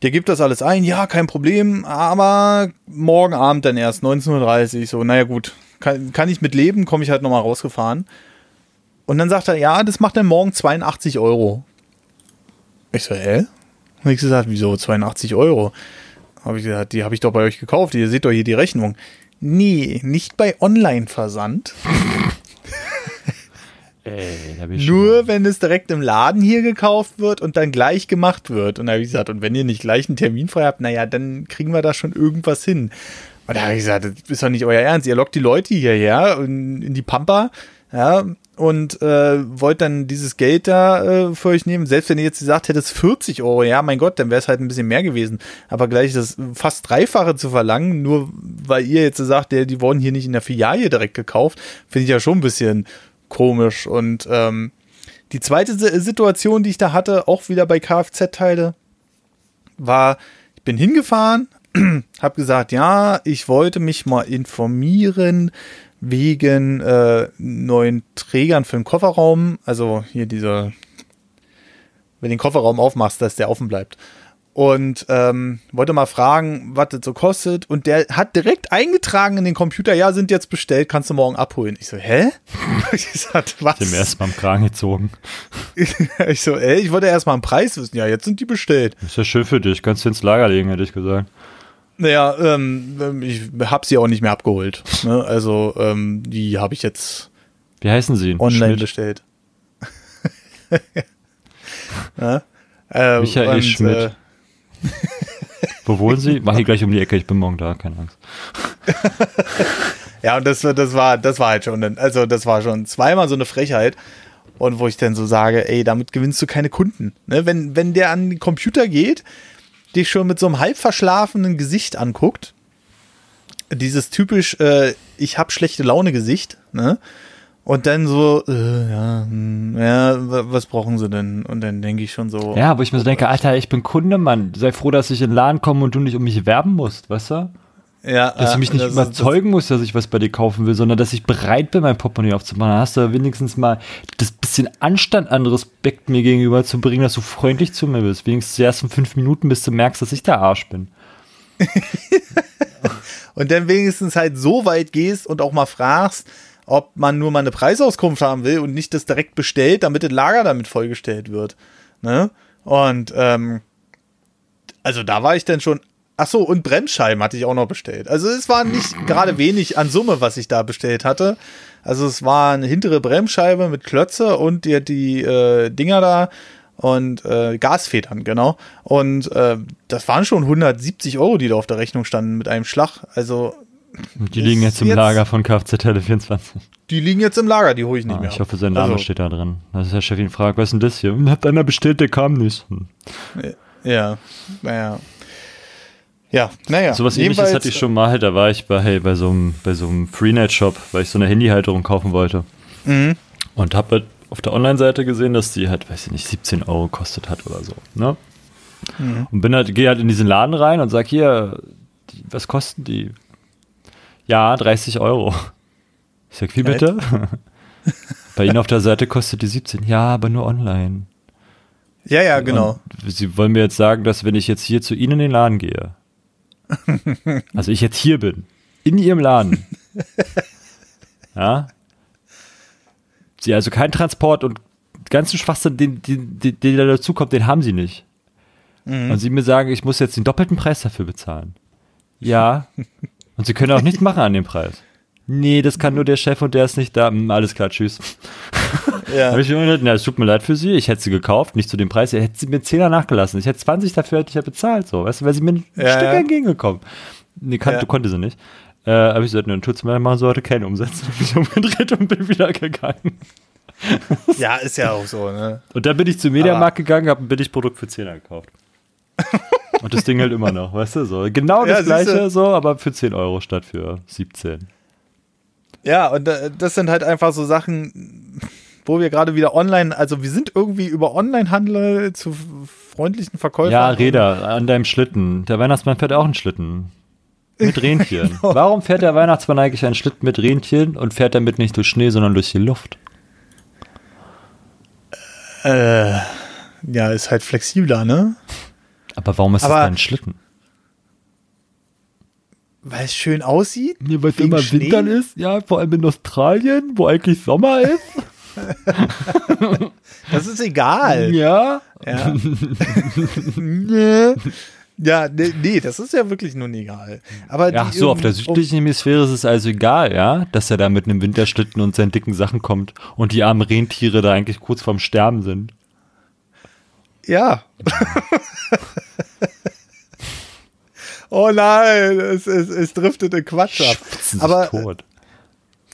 Der gibt das alles ein, ja, kein Problem, aber morgen Abend dann erst, 19.30 Uhr. So, naja, gut, kann, kann ich mit leben, komme ich halt nochmal rausgefahren. Und dann sagt er, ja, das macht dann morgen 82 Euro. Ich so, hä? Hab ich gesagt, wieso 82 Euro? Habe ich gesagt, die habe ich doch bei euch gekauft, ihr seht doch hier die Rechnung. Nee, nicht bei Online-Versand. Nur wenn es direkt im Laden hier gekauft wird und dann gleich gemacht wird. Und da habe ich gesagt, und wenn ihr nicht gleich einen Termin frei habt, naja, dann kriegen wir da schon irgendwas hin. Und da habe ich gesagt, das ist doch nicht euer Ernst. Ihr lockt die Leute hierher in, in die Pampa, ja, und äh, wollt dann dieses Geld da äh, für euch nehmen. Selbst wenn ihr jetzt gesagt hättet, 40 Euro, ja, mein Gott, dann wäre es halt ein bisschen mehr gewesen. Aber gleich das fast Dreifache zu verlangen, nur weil ihr jetzt sagt, die, die wurden hier nicht in der Filiale direkt gekauft, finde ich ja schon ein bisschen komisch. Und ähm, die zweite Situation, die ich da hatte, auch wieder bei Kfz-Teile, war, ich bin hingefahren, habe gesagt, ja, ich wollte mich mal informieren wegen äh, neuen Trägern für den Kofferraum. Also hier diese, wenn du den Kofferraum aufmachst, dass der offen bleibt. Und ähm, wollte mal fragen, was das so kostet. Und der hat direkt eingetragen in den Computer, ja, sind jetzt bestellt, kannst du morgen abholen. Ich so, hä? ich gesagt, was? Ich habe erst mal am Kragen gezogen. ich so, ey, ich wollte erst mal einen Preis wissen. Ja, jetzt sind die bestellt. ist ja schön für dich, kannst du ins Lager legen, hätte ich gesagt. Naja, ähm, ich habe sie auch nicht mehr abgeholt. Ne? Also, ähm, die habe ich jetzt. Wie heißen sie? Online Schmidt. bestellt. ja? äh, Michael und, Schmidt. Äh, Wo wohnen sie? Mach hier gleich um die Ecke, ich bin morgen da, keine Angst. ja, und das, das war, das war halt schon, also das war schon zweimal so eine Frechheit. Und wo ich dann so sage, ey, damit gewinnst du keine Kunden. Ne? Wenn, wenn der an den Computer geht, dich schon mit so einem halb verschlafenen Gesicht anguckt, dieses typisch, äh, ich hab schlechte Laune Gesicht, ne? Und dann so, äh, ja, hm, ja, was brauchen sie denn? Und dann denke ich schon so. Ja, wo ich mir so denke, Alter, ich bin Kunde, Mann. Sei froh, dass ich in den Laden komme und du nicht um mich werben musst, weißt du? Ja, dass du mich nicht überzeugen musst, dass ich was bei dir kaufen will, sondern dass ich bereit bin, mein Portemonnaie aufzumachen. Dann hast du wenigstens mal das bisschen Anstand an Respekt mir gegenüber zu bringen, dass du freundlich zu mir bist. Wenigstens die ersten fünf Minuten, bis du merkst, dass ich der Arsch bin. und dann wenigstens halt so weit gehst und auch mal fragst, ob man nur mal eine Preisauskunft haben will und nicht das direkt bestellt, damit das Lager damit vollgestellt wird. Ne? Und ähm, also da war ich dann schon Ach so, und Bremsscheiben hatte ich auch noch bestellt. Also es war nicht gerade wenig an Summe, was ich da bestellt hatte. Also es war eine hintere Bremsscheibe mit Klötze und die, die äh, Dinger da und äh, Gasfedern, genau. Und äh, das waren schon 170 Euro, die da auf der Rechnung standen mit einem Schlag. Also die liegen jetzt im jetzt, Lager von Kfz Tele 24. Die liegen jetzt im Lager, die hole ich nicht ah, mehr. Ich hoffe, sein Name also, steht da drin. Dass der Chef ihn fragt, was ist denn das hier? Hat einer bestellt, der kam nicht. Ja, naja. Ja, naja. So was ähnliches hatte ich schon mal, da war ich bei, hey, bei so einem, bei so einem Freenet-Shop, weil ich so eine Handyhalterung kaufen wollte. Mhm. Und habe halt auf der Online-Seite gesehen, dass die halt, weiß ich nicht, 17 Euro kostet hat oder so. Ne? Mhm. Und bin halt, gehe halt in diesen Laden rein und sag hier, die, was kosten die? Ja, 30 Euro. Ich sag, wie bitte? Bei Ihnen auf der Seite kostet die 17. Ja, aber nur online. Ja, ja, genau. Und Sie wollen mir jetzt sagen, dass wenn ich jetzt hier zu Ihnen in den Laden gehe, also ich jetzt hier bin, in Ihrem Laden, ja, Sie also kein Transport und ganzen Schwachsinn, den, den, den, den da dazu kommt, den haben Sie nicht. Mhm. Und Sie mir sagen, ich muss jetzt den doppelten Preis dafür bezahlen. Ja. Und Sie können auch nichts machen an dem Preis. Nee, das kann nur der Chef und der ist nicht da. Hm, alles klar, tschüss. Ja. habe ich mir gedacht, na, es tut mir leid für Sie, ich hätte sie gekauft, nicht zu dem Preis, ihr hättet sie mir 10er nachgelassen. Ich hätte 20 dafür hätte ich ja bezahlt, so, weißt du, weil sie mir ein ja, Stück ja. entgegengekommen. Nee, kann, ja. du konnte sie nicht. Äh, habe ich gesagt, dann tut's mir, machen sie heute keine Umsätze. Hab ich umgedreht und bin wieder gegangen. ja, ist ja auch so, ne? Und dann bin ich zum Mediamarkt gegangen, habe ein Billigprodukt für 10er gekauft. und das Ding halt immer noch, weißt du, so. Genau das gleiche, so, aber für 10 Euro statt für 17. Ja, und das sind halt einfach so Sachen, wo wir gerade wieder online, also wir sind irgendwie über Onlinehandel zu freundlichen Verkäufern. Ja, Räder an deinem Schlitten. Der Weihnachtsmann fährt auch einen Schlitten. Mit Rentieren. genau. Warum fährt der Weihnachtsmann eigentlich einen Schlitten mit Rentieren und fährt damit nicht durch Schnee, sondern durch die Luft? Äh, ja, ist halt flexibler, ne? Aber warum ist Aber, das ein Schlitten? Weil es schön aussieht. Nee, weil es immer Schnee? Wintern ist, ja, vor allem in Australien, wo eigentlich Sommer ist. das ist egal. Ja. Ja. ja, nee, nee, das ist ja wirklich nun egal. Aber Ach so, auf der südlichen Hemisphäre ist es also egal, ja, dass er da mit einem Winterschlitten und seinen dicken Sachen kommt und die armen Rentiere da eigentlich kurz vorm Sterben sind. Ja. oh nein, es, es, es driftet in Quatsch ab. Aber tot.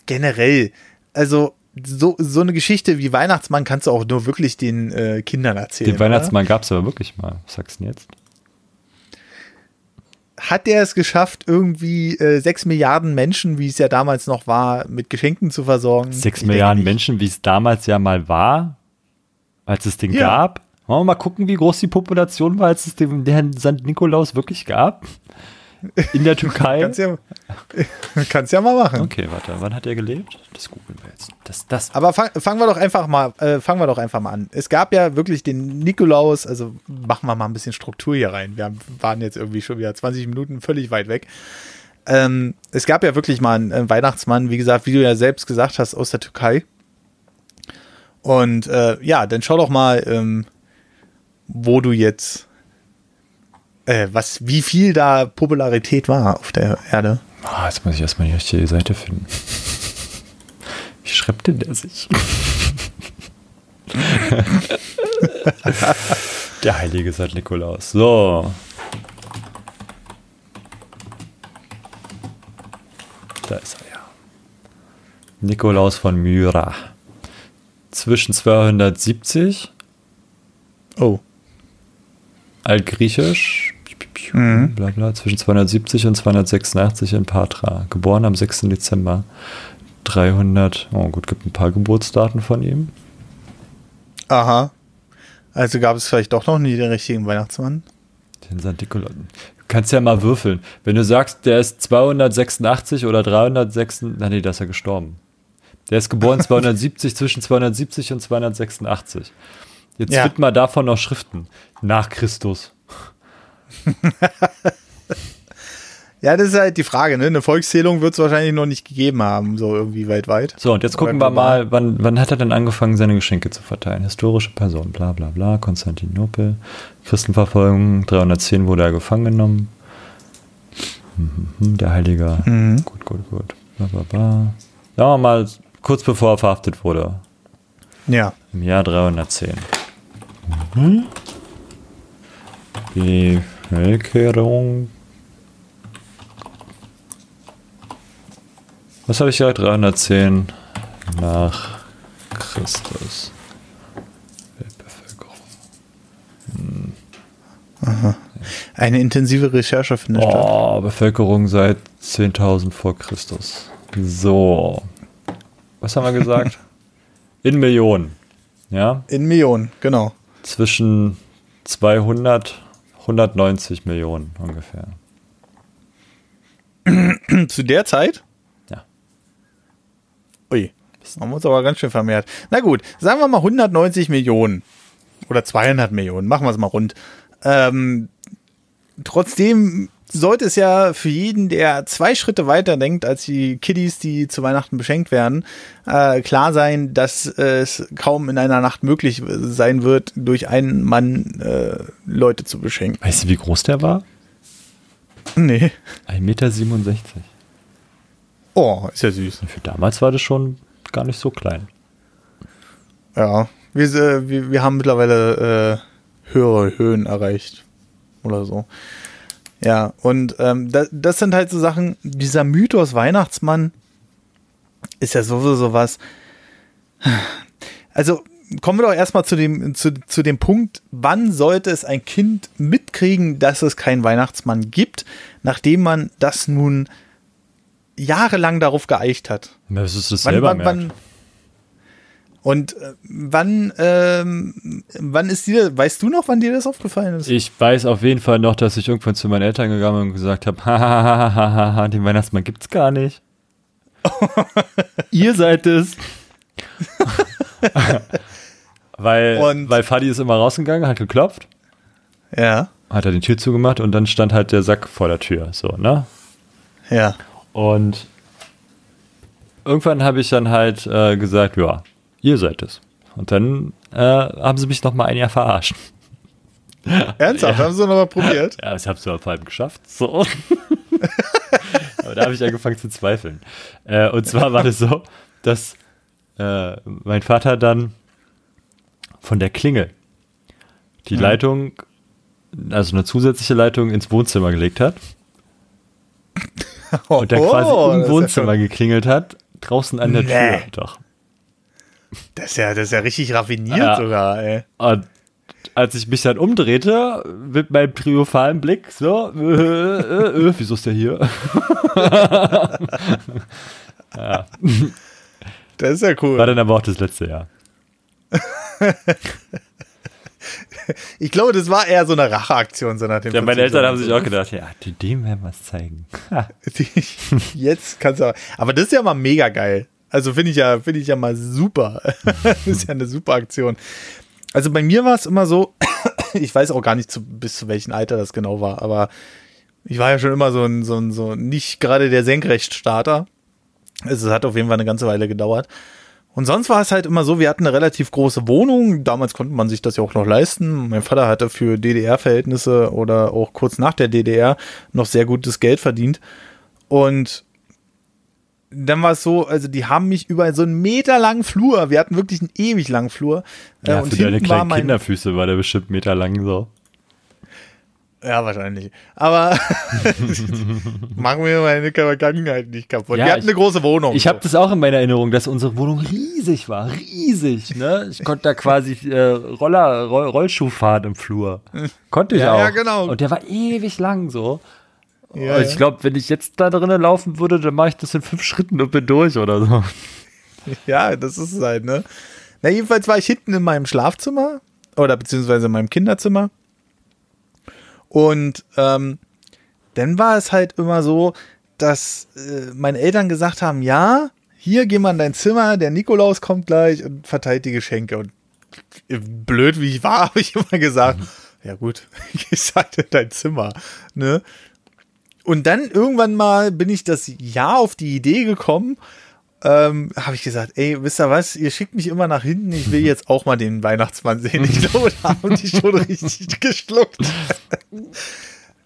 generell, also so, so eine Geschichte wie Weihnachtsmann kannst du auch nur wirklich den äh, Kindern erzählen. Den Weihnachtsmann gab es aber wirklich mal. Was sagst du denn jetzt? Hat der es geschafft, irgendwie äh, sechs Milliarden Menschen, wie es ja damals noch war, mit Geschenken zu versorgen? Sechs Milliarden Menschen, wie es damals ja mal war, als es den ja. gab? Wollen wir mal gucken, wie groß die Population war, als es den, den St. Nikolaus wirklich gab? In der Türkei? kannst, ja, kannst ja mal machen. Okay, warte, wann hat er gelebt? Das googeln wir jetzt. Das, das. Aber fang, fangen wir doch einfach mal, äh, fangen wir doch einfach mal an. Es gab ja wirklich den Nikolaus, also machen wir mal ein bisschen Struktur hier rein. Wir waren jetzt irgendwie schon wieder 20 Minuten völlig weit weg. Ähm, es gab ja wirklich mal einen, einen, Weihnachtsmann, wie gesagt, wie du ja selbst gesagt hast, aus der Türkei. Und äh, ja, dann schau doch mal, ähm, wo du jetzt äh, was, wie viel da Popularität war auf der Erde. Oh, jetzt muss ich erstmal die richtige Seite finden. Wie schreibt denn der sich? der heilige St. Nikolaus. So. Da ist er ja. Nikolaus von Myra. Zwischen 270. Oh. Altgriechisch mhm. bla bla, zwischen 270 und 286 in Patra. Geboren am 6. Dezember. 300, oh gut, gibt ein paar Geburtsdaten von ihm. Aha. Also gab es vielleicht doch noch nie den richtigen Weihnachtsmann? Den St. Nikolaus. Du kannst ja mal würfeln. Wenn du sagst, der ist 286 oder 306, na nee, da ist er gestorben. Der ist geboren 270, zwischen 270 und 286. Jetzt ja. wird mal davon noch Schriften. Nach Christus. ja, das ist halt die Frage, ne? Eine Volkszählung wird es wahrscheinlich noch nicht gegeben haben, so irgendwie weltweit. So, und jetzt gucken wir mal, wann, wann hat er denn angefangen, seine Geschenke zu verteilen? Historische Person, bla bla bla, Konstantinopel, Christenverfolgung, 310 wurde er gefangen genommen, Der Heilige. Mhm. Gut, gut, gut. Ba, ba, ba. Sagen wir mal, kurz bevor er verhaftet wurde. Ja. Im Jahr 310. Mhm. Bevölkerung. Was habe ich gesagt? 310 nach Christus. Weltbevölkerung. Eine intensive Recherche findet statt. Oh, Bevölkerung seit 10.000 vor Christus. So. Was haben wir gesagt? In Millionen. Ja. In Millionen, genau. Zwischen 200, 190 Millionen ungefähr. Zu der Zeit? Ja. Ui, haben wir uns aber ganz schön vermehrt. Na gut, sagen wir mal 190 Millionen. Oder 200 Millionen, machen wir es mal rund. Ähm, trotzdem sollte es ja für jeden, der zwei Schritte weiter denkt als die Kiddies, die zu Weihnachten beschenkt werden, äh, klar sein, dass es kaum in einer Nacht möglich sein wird, durch einen Mann äh, Leute zu beschenken. Weißt du, wie groß der war? Nee. 1,67 Meter. Oh, ist ja süß. Und für damals war das schon gar nicht so klein. Ja, wir, äh, wir, wir haben mittlerweile äh, höhere Höhen erreicht. Oder so. Ja, und ähm, das, das sind halt so Sachen, dieser Mythos Weihnachtsmann ist ja sowieso was. Also kommen wir doch erstmal zu dem, zu, zu dem Punkt, wann sollte es ein Kind mitkriegen, dass es keinen Weihnachtsmann gibt, nachdem man das nun jahrelang darauf geeicht hat. Das ist das Wann, selber wann, wann, und äh, wann, ähm, wann ist dir, weißt du noch, wann dir das aufgefallen ist? Ich weiß auf jeden Fall noch, dass ich irgendwann zu meinen Eltern gegangen bin und gesagt habe, hahaha, den Weihnachtsmann gibt's gar nicht. Ihr seid es. weil, Und- weil Fadi ist immer rausgegangen, hat geklopft, Ja, hat er die Tür zugemacht und dann stand halt der Sack vor der Tür, so, ne? ja. Und irgendwann habe ich dann halt äh, gesagt, ja, ihr seid es. Und dann äh, haben sie mich noch mal ein Jahr verarscht. Ernsthaft, haben sie noch mal probiert? Ja, ich habe es vor allem geschafft. So. Aber da habe ich angefangen zu zweifeln. Äh, und zwar war das so, dass äh, mein Vater dann von der Klingel die Leitung, also eine zusätzliche Leitung ins Wohnzimmer gelegt hat und dann quasi Oh, im ist ja Wohnzimmer geklingelt hat, draußen an der Nee. Tür. Doch. Das ist ja, das ist ja richtig raffiniert Ja. sogar, ey. Und als ich mich dann umdrehte, mit meinem triumphalen Blick, so, äh, äh, äh, wieso ist der hier? Das ist ja cool. War dann aber auch das letzte Jahr. Ich glaube, das war eher so eine Racheaktion, so nach dem Ja, meine Eltern haben sich auch gedacht, ja, dem werden wir es zeigen. Jetzt kannst du. Aber das ist ja mal mega geil. Also finde ich ja, finde ich ja mal super. das ist ja eine super Aktion. Also bei mir war es immer so, ich weiß auch gar nicht zu, bis zu welchem Alter das genau war, aber ich war ja schon immer so ein, so ein, so nicht gerade der Senkrechtstarter. Also es hat auf jeden Fall eine ganze Weile gedauert. Und sonst war es halt immer so, wir hatten eine relativ große Wohnung. Damals konnte man sich das ja auch noch leisten. Mein Vater hatte für DDR-Verhältnisse oder auch kurz nach der DDR noch sehr gutes Geld verdient. Und dann war es so, also die haben mich über so einen Meter langen Flur, wir hatten wirklich einen ewig langen Flur. äh, Ja, und für deine hinten war kleinen mein, Kinderfüße war der bestimmt meterlang so. Ja, wahrscheinlich. Aber machen wir meine Vergangenheit nicht kaputt. Ja, wir hatten ich- eine große Wohnung. Ich habe das auch in meiner Erinnerung, dass unsere Wohnung riesig war, riesig. Ne? Ich konnte da quasi äh, Roller, Roll, Rollschuh fahren im Flur. Konnte ich Ja, auch. ja, genau. Und der war ewig lang so. Ja, ich glaube, wenn ich jetzt da drinnen laufen würde, dann mache ich das in fünf Schritten und bin durch oder so. Ja, das ist es halt, ne? Na, jedenfalls war ich hinten in meinem Schlafzimmer oder beziehungsweise in meinem Kinderzimmer. Und ähm, dann war es halt immer so, dass äh, meine Eltern gesagt haben, ja, hier geh mal in dein Zimmer, der Nikolaus kommt gleich und verteilt die Geschenke. Und blöd wie ich war, habe ich immer gesagt, ja gut, ich halt in dein Zimmer. Ne? Und dann irgendwann mal bin ich das Jahr auf die Idee gekommen, ähm, habe ich gesagt, ey, wisst ihr was, ihr schickt mich immer nach hinten, ich will jetzt auch mal den Weihnachtsmann sehen. Ich glaube, da haben die schon richtig geschluckt.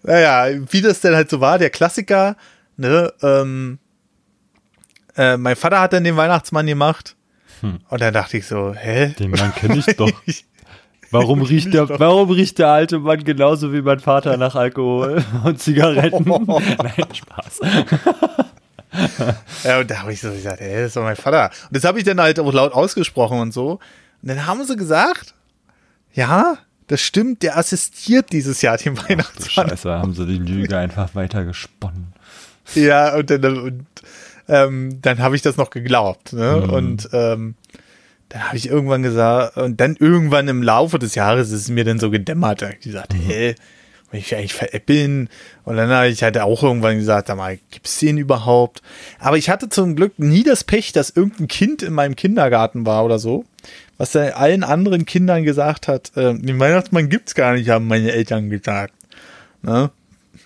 naja, wie das denn halt so war, der Klassiker, ne, ähm, äh, mein Vater hat dann den Weihnachtsmann gemacht. Hm. Und dann dachte ich so, hä? Den Mann kenne ich doch. Warum riecht, der, warum riecht der alte Mann genauso wie mein Vater nach Alkohol und Zigaretten? Nein, Spaß. ja, und da habe ich so gesagt, ey, das ist doch mein Vater. Und das habe ich dann halt auch laut ausgesprochen und so. Und dann haben sie gesagt, ja, das stimmt, der assistiert dieses Jahr dem Weihnachtsmann. Scheiße, haben sie die Lüge einfach weiter gesponnen. Ja, und dann, und, ähm, dann habe ich das noch geglaubt. Ne? Mhm. Und ähm, dann habe ich irgendwann gesagt, und dann irgendwann im Laufe des Jahres ist es mir dann so gedämmert, da ich gesagt, mhm. hey, wenn ich eigentlich veräppeln. Und dann habe ich halt auch irgendwann gesagt, sag mal, gibt's den überhaupt? Aber ich hatte zum Glück nie das Pech, dass irgendein Kind in meinem Kindergarten war oder so, was dann allen anderen Kindern gesagt hat, äh, den Weihnachtsmann gibt's gar nicht, haben meine Eltern gesagt. Ne?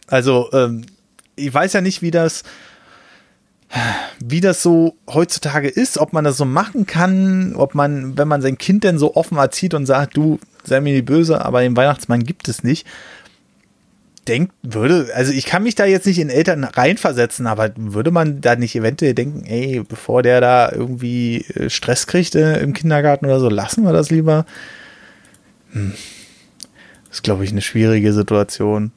Also, ähm, ich weiß ja nicht, wie das, wie das so heutzutage ist, ob man das so machen kann, ob man, wenn man sein Kind denn so offen erzieht und sagt, du, sei mir nicht böse, aber den Weihnachtsmann gibt es nicht. Denkt, würde, also ich kann mich da jetzt nicht in Eltern reinversetzen, aber würde man da nicht eventuell denken, ey, bevor der da irgendwie äh, Stress kriegt äh, im Kindergarten oder so, lassen wir das lieber? Hm. Das ist, glaube ich, eine schwierige Situation.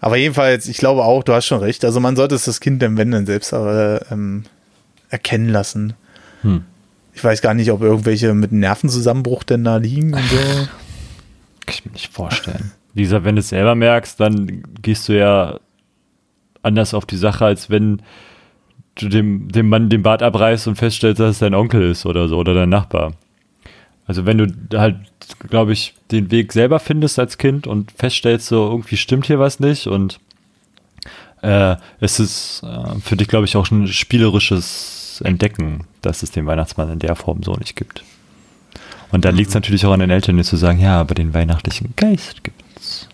Aber jedenfalls, ich glaube auch, du hast schon recht. Also man sollte es das Kind dann, wenn dann selbst äh, ähm, erkennen lassen. Hm. Ich weiß gar nicht, ob irgendwelche mit Nervenzusammenbruch denn da liegen und so. Kann ich mir nicht vorstellen. Wie gesagt, wenn du es selber merkst, dann gehst du ja anders auf die Sache, als wenn du dem, dem Mann den Bart abreißt und feststellst, dass es dein Onkel ist oder so oder dein Nachbar. Also wenn du halt, glaube ich, den Weg selber findest als Kind und feststellst, so irgendwie stimmt hier was nicht und äh, es ist äh, für dich, glaube ich, auch ein spielerisches Entdecken, dass es den Weihnachtsmann in der Form so nicht gibt. Und dann mhm. liegt es natürlich auch an den Eltern, die zu sagen, ja, aber den weihnachtlichen Geist gibt es.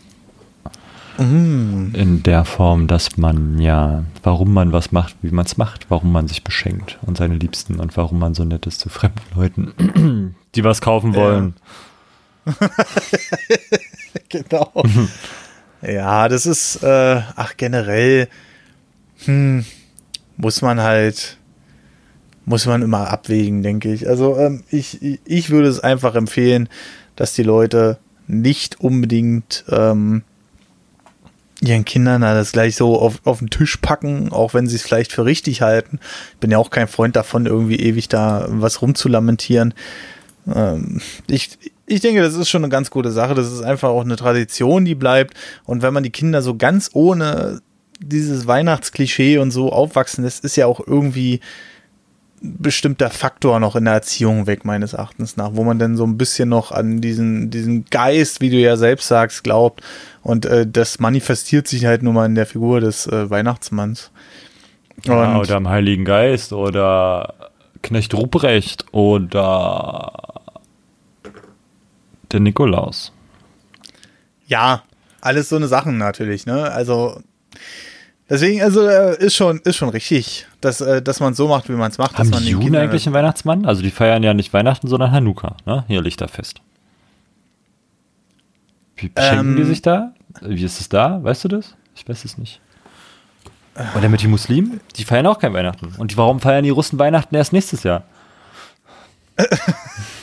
Mhm. In der Form, dass man ja, warum man was macht, wie man es macht, warum man sich beschenkt und seine Liebsten und warum man so nett ist zu fremden Leuten die was kaufen wollen. Ja. genau. ja, das ist, äh, ach, generell, hm, muss man halt, muss man immer abwägen, denke ich. Also, ähm, ich, ich würde es einfach empfehlen, dass die Leute nicht unbedingt ähm, ihren Kindern das gleich so auf, auf den Tisch packen, auch wenn sie es vielleicht für richtig halten. Ich bin ja auch kein Freund davon, irgendwie ewig da was rumzulamentieren. Ähm, ich, ich denke, das ist schon eine ganz gute Sache. Das ist einfach auch eine Tradition, die bleibt. Und wenn man die Kinder so ganz ohne dieses Weihnachtsklischee und so aufwachsen lässt, ist ja auch irgendwie bestimmter Faktor noch in der Erziehung weg, meines Erachtens nach, wo man dann so ein bisschen noch an diesen, diesen Geist, wie du ja selbst sagst, glaubt. Und äh, das manifestiert sich halt nur mal in der Figur des äh, Weihnachtsmanns. Ja, oder am Heiligen Geist oder Knecht Ruprecht oder der Nikolaus. Ja, alles so eine Sachen natürlich, ne? Also deswegen, also äh, ist schon, ist schon richtig, dass, äh, dass man so macht, wie man es macht. Haben dass man die Juden eigentlich einen Weihnachtsmann? Also die feiern ja nicht Weihnachten, sondern Hanukkah, ne? Hier Lichterfest. Wie beschenken ähm, die sich da? Wie ist es da? Weißt du das? Ich weiß es nicht. Oder mit den Muslimen? Die feiern auch kein Weihnachten. Und warum feiern die Russen Weihnachten erst nächstes Jahr?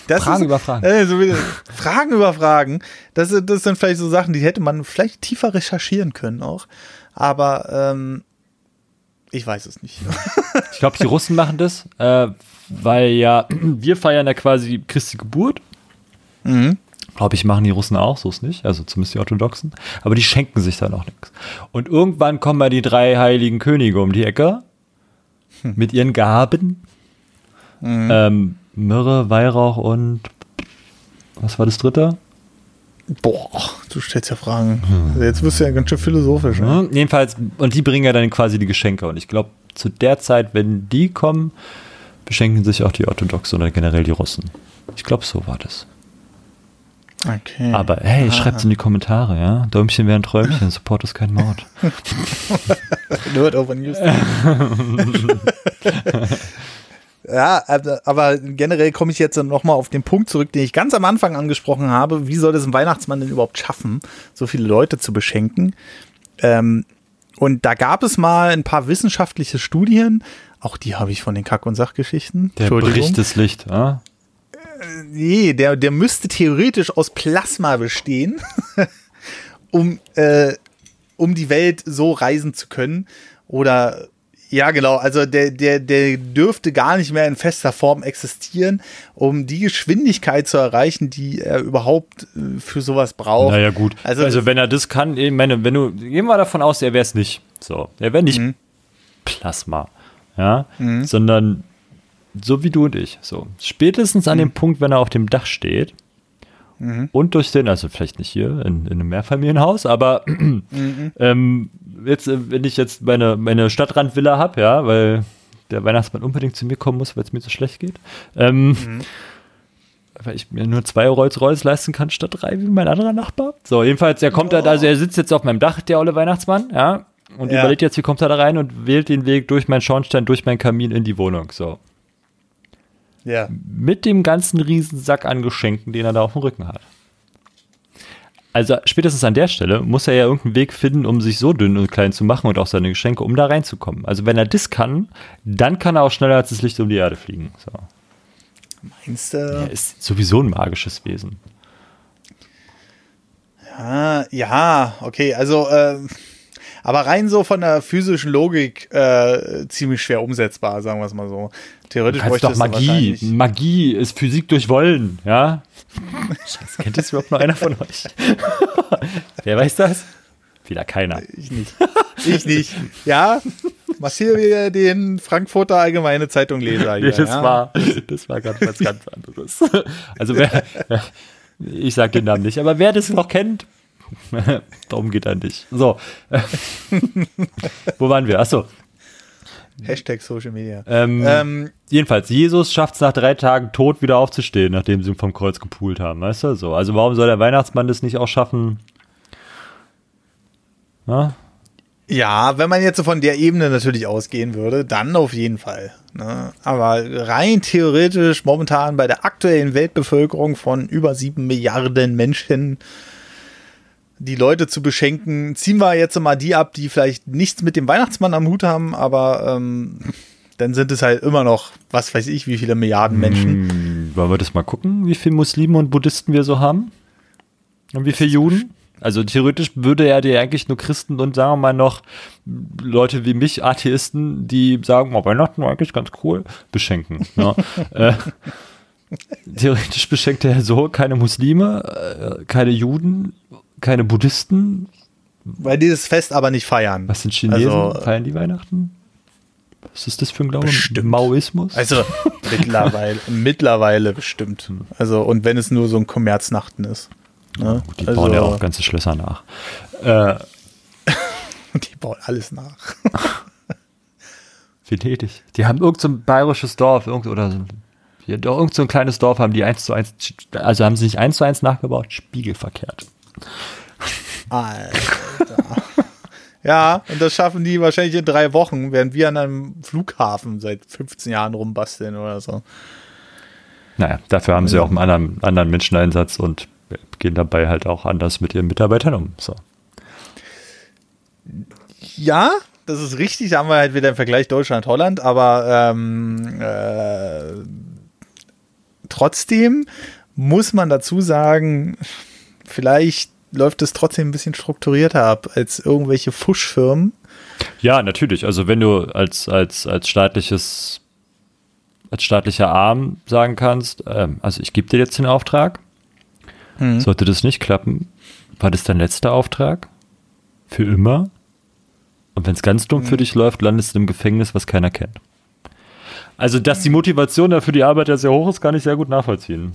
Fragen ist, über Fragen. Äh, so Fragen über Fragen. Das, das sind vielleicht so Sachen, die hätte man vielleicht tiefer recherchieren können auch. Aber ähm, ich weiß es nicht. ich glaube, die Russen machen das, äh, weil ja, wir feiern ja quasi Christi Geburt. Mhm. Glaube ich, machen die Russen auch, so ist nicht. Also zumindest die Orthodoxen. Aber die schenken sich da noch nichts. Und irgendwann kommen ja die drei heiligen Könige um die Ecke hm. mit ihren Gaben. Mhm. Ähm, Myrrhe, Weihrauch und was war das dritte? Boah, du stellst ja Fragen. Hm. Also jetzt wirst du ja ganz schön philosophisch. Ne? Mhm, jedenfalls, und die bringen ja dann quasi die Geschenke. Und ich glaube, zu der Zeit, wenn die kommen, beschenken sich auch die Orthodoxen oder generell die Russen. Ich glaube, so war das. Okay. Aber hey, schreibt es in die Kommentare, ja? Däumchen wäre ein Träumchen, Support ist kein Mord. Nur over News. Ja, aber generell komme ich jetzt nochmal auf den Punkt zurück, den ich ganz am Anfang angesprochen habe. Wie soll das ein Weihnachtsmann denn überhaupt schaffen, so viele Leute zu beschenken? Ähm, und da gab es mal ein paar wissenschaftliche Studien, auch die habe ich von den Kack- und Sachgeschichten. Der Bericht des Licht, ah? Nee, der, der müsste theoretisch aus Plasma bestehen, um, äh, um die Welt so reisen zu können. Oder ja, genau. Also der, der, der dürfte gar nicht mehr in fester Form existieren, um die Geschwindigkeit zu erreichen, die er überhaupt äh, für sowas braucht. Naja, gut. Also, also wenn er das kann, ich meine, wenn du, gehen wir davon aus, er wäre es nicht. So, er wäre nicht mhm. Plasma, ja, mhm. sondern so wie du und ich. So, spätestens an mhm. dem Punkt, wenn er auf dem Dach steht, Mhm. Und durch den, also vielleicht nicht hier in, in einem Mehrfamilienhaus, aber mhm. ähm, jetzt, äh, wenn ich jetzt meine, meine Stadtrandvilla habe, ja, weil der Weihnachtsmann unbedingt zu mir kommen muss, weil es mir so schlecht geht. Ähm, mhm. Weil ich mir nur zwei Rolls-Royce leisten kann statt drei wie mein anderer Nachbar. So, jedenfalls, er kommt oh. da, also er sitzt jetzt auf meinem Dach, der olle Weihnachtsmann, ja, und ja. überlegt jetzt, wie kommt er da rein und wählt den Weg durch meinen Schornstein, durch meinen Kamin in die Wohnung. So. Ja. Mit dem ganzen Riesensack an Geschenken, den er da auf dem Rücken hat. Also spätestens an der Stelle muss er ja irgendeinen Weg finden, um sich so dünn und klein zu machen und auch seine Geschenke, um da reinzukommen. Also wenn er das kann, dann kann er auch schneller als das Licht um die Erde fliegen. So. Meinst du? Er ist sowieso ein magisches Wesen. Ja, ja, okay, also äh, aber rein so von der physischen Logik äh, ziemlich schwer umsetzbar, sagen wir es mal so. Theoretisch bräuchte doch Magie. Magie ist Physik durch Wollen, ja? Scheiße, kennt das überhaupt noch einer von euch? Wer weiß das? Wieder keiner. Ich nicht. Ich nicht. Ja, massiere wir den Frankfurter Allgemeine Zeitung Leser. Hier, nee, das, ja? war, das war ganz was ganz anderes. Also wer, ich sage den Namen nicht, aber wer das noch kennt, Darum geht er nicht. So. Wo waren wir? Achso. Hashtag Social Media. Ähm, ähm, jedenfalls, Jesus schafft es nach drei Tagen tot wieder aufzustehen, nachdem sie ihn vom Kreuz gepult haben, weißt du? So. Also warum soll der Weihnachtsmann das nicht auch schaffen? Na? Ja, wenn man jetzt so von der Ebene natürlich ausgehen würde, dann auf jeden Fall. Ne? Aber rein theoretisch momentan bei der aktuellen Weltbevölkerung von über sieben Milliarden Menschen die Leute zu beschenken, ziehen wir jetzt mal die ab, die vielleicht nichts mit dem Weihnachtsmann am Hut haben, aber ähm, dann sind es halt immer noch, was weiß ich, wie viele Milliarden Menschen. Hm, wollen wir das mal gucken, wie viele Muslime und Buddhisten wir so haben? Und wie viele Juden? Also theoretisch würde er dir eigentlich nur Christen und sagen wir mal noch Leute wie mich, Atheisten, die sagen, oh, Weihnachten war eigentlich ganz cool, beschenken. Ne? äh, theoretisch beschenkt er so keine Muslime, äh, keine Juden keine Buddhisten. Weil die das Fest aber nicht feiern. Was sind Chinesen? Also, feiern die Weihnachten? Was ist das für ein Glaube? Bestimmt. Maoismus? Also mittlerweile, mittlerweile bestimmt. Also und wenn es nur so ein Kommerznachten ist. Ne? Gut, die also, bauen ja auch ganze Schlösser nach. Äh, die bauen alles nach. Venedig. Die haben irgend so ein bayerisches Dorf, irgend, oder so, ja, irgend so ein kleines Dorf haben die eins zu eins, also haben sie nicht eins zu eins nachgebaut, spiegelverkehrt. Alter. ja, und das schaffen die wahrscheinlich in drei Wochen, während wir an einem Flughafen seit 15 Jahren rumbasteln oder so. Naja, dafür haben sie auch einen anderen, anderen Menscheneinsatz und gehen dabei halt auch anders mit ihren Mitarbeitern um. So. Ja, das ist richtig. Da haben wir halt wieder im Vergleich Deutschland-Holland, aber ähm, äh, trotzdem muss man dazu sagen, vielleicht läuft es trotzdem ein bisschen strukturierter ab als irgendwelche Fuschfirmen. Ja, natürlich. Also wenn du als, als, als staatliches, als staatlicher Arm sagen kannst, ähm, also ich gebe dir jetzt den Auftrag, mhm. sollte das nicht klappen, war das dein letzter Auftrag? Für immer? Und wenn es ganz dumm mhm. für dich läuft, landest du im Gefängnis, was keiner kennt. Also, dass die Motivation dafür die Arbeit ja sehr hoch ist, kann ich sehr gut nachvollziehen.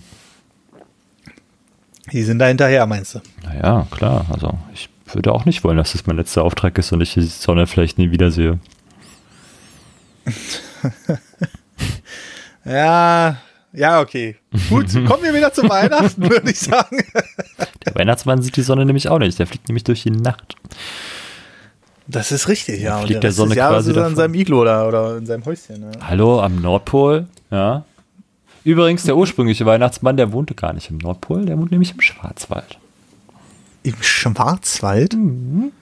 Die sind da hinterher, meinst du? Naja, klar. Also ich würde auch nicht wollen, dass das mein letzter Auftrag ist und ich die Sonne vielleicht nie wiedersehe. ja, ja, okay. Gut, kommen wir wieder zu Weihnachten, würde ich sagen. Der Weihnachtsmann sieht die Sonne nämlich auch nicht. Der fliegt nämlich durch die Nacht. Das ist richtig, ja. Der fliegt der, der Sonne quasi in seinem Iglo oder, oder in seinem Häuschen. Ja. Hallo, am Nordpol, ja. Übrigens, der ursprüngliche Weihnachtsmann, der wohnte gar nicht im Nordpol, der wohnt nämlich im Schwarzwald. Im Schwarzwald? Mhm.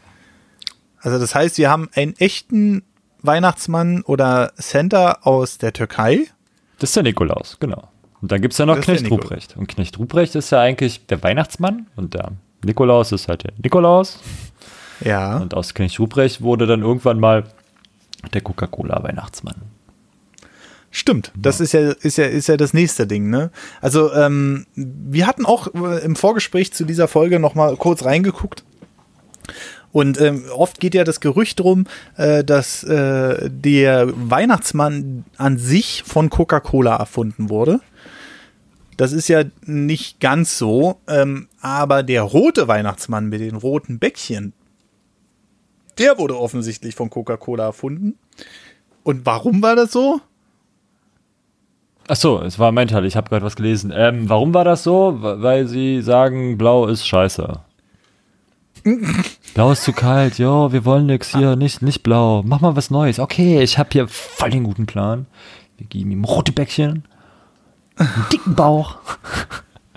Also das heißt, wir haben einen echten Weihnachtsmann oder Santa aus der Türkei. Das ist der Nikolaus, genau. Und dann gibt es ja noch Das Knecht. Ruprecht. Und Knecht Ruprecht ist ja eigentlich der Weihnachtsmann und der Nikolaus ist halt der Nikolaus. Ja. Und aus Knecht Ruprecht wurde dann irgendwann mal der Coca-Cola-Weihnachtsmann. Stimmt, das ist ja, ist ja, ist ja das nächste Ding, ne? Also, ähm, wir hatten auch äh, im Vorgespräch zu dieser Folge noch mal kurz reingeguckt. Und ähm, oft geht ja das Gerücht drum, äh, dass äh, der Weihnachtsmann an sich von Coca-Cola erfunden wurde. Das ist ja nicht ganz so, ähm, aber der rote Weihnachtsmann mit den roten Bäckchen, der wurde offensichtlich von Coca-Cola erfunden. Und warum war das so? Ach so, es war mein Teil, ich habe gerade was gelesen. Ähm, warum war das so? Weil sie sagen, blau ist scheiße. blau ist zu kalt, jo, wir wollen nix hier, nicht, nicht blau. Mach mal was Neues. Okay, ich habe hier voll den guten Plan. Wir geben ihm rote Bäckchen, einen dicken Bauch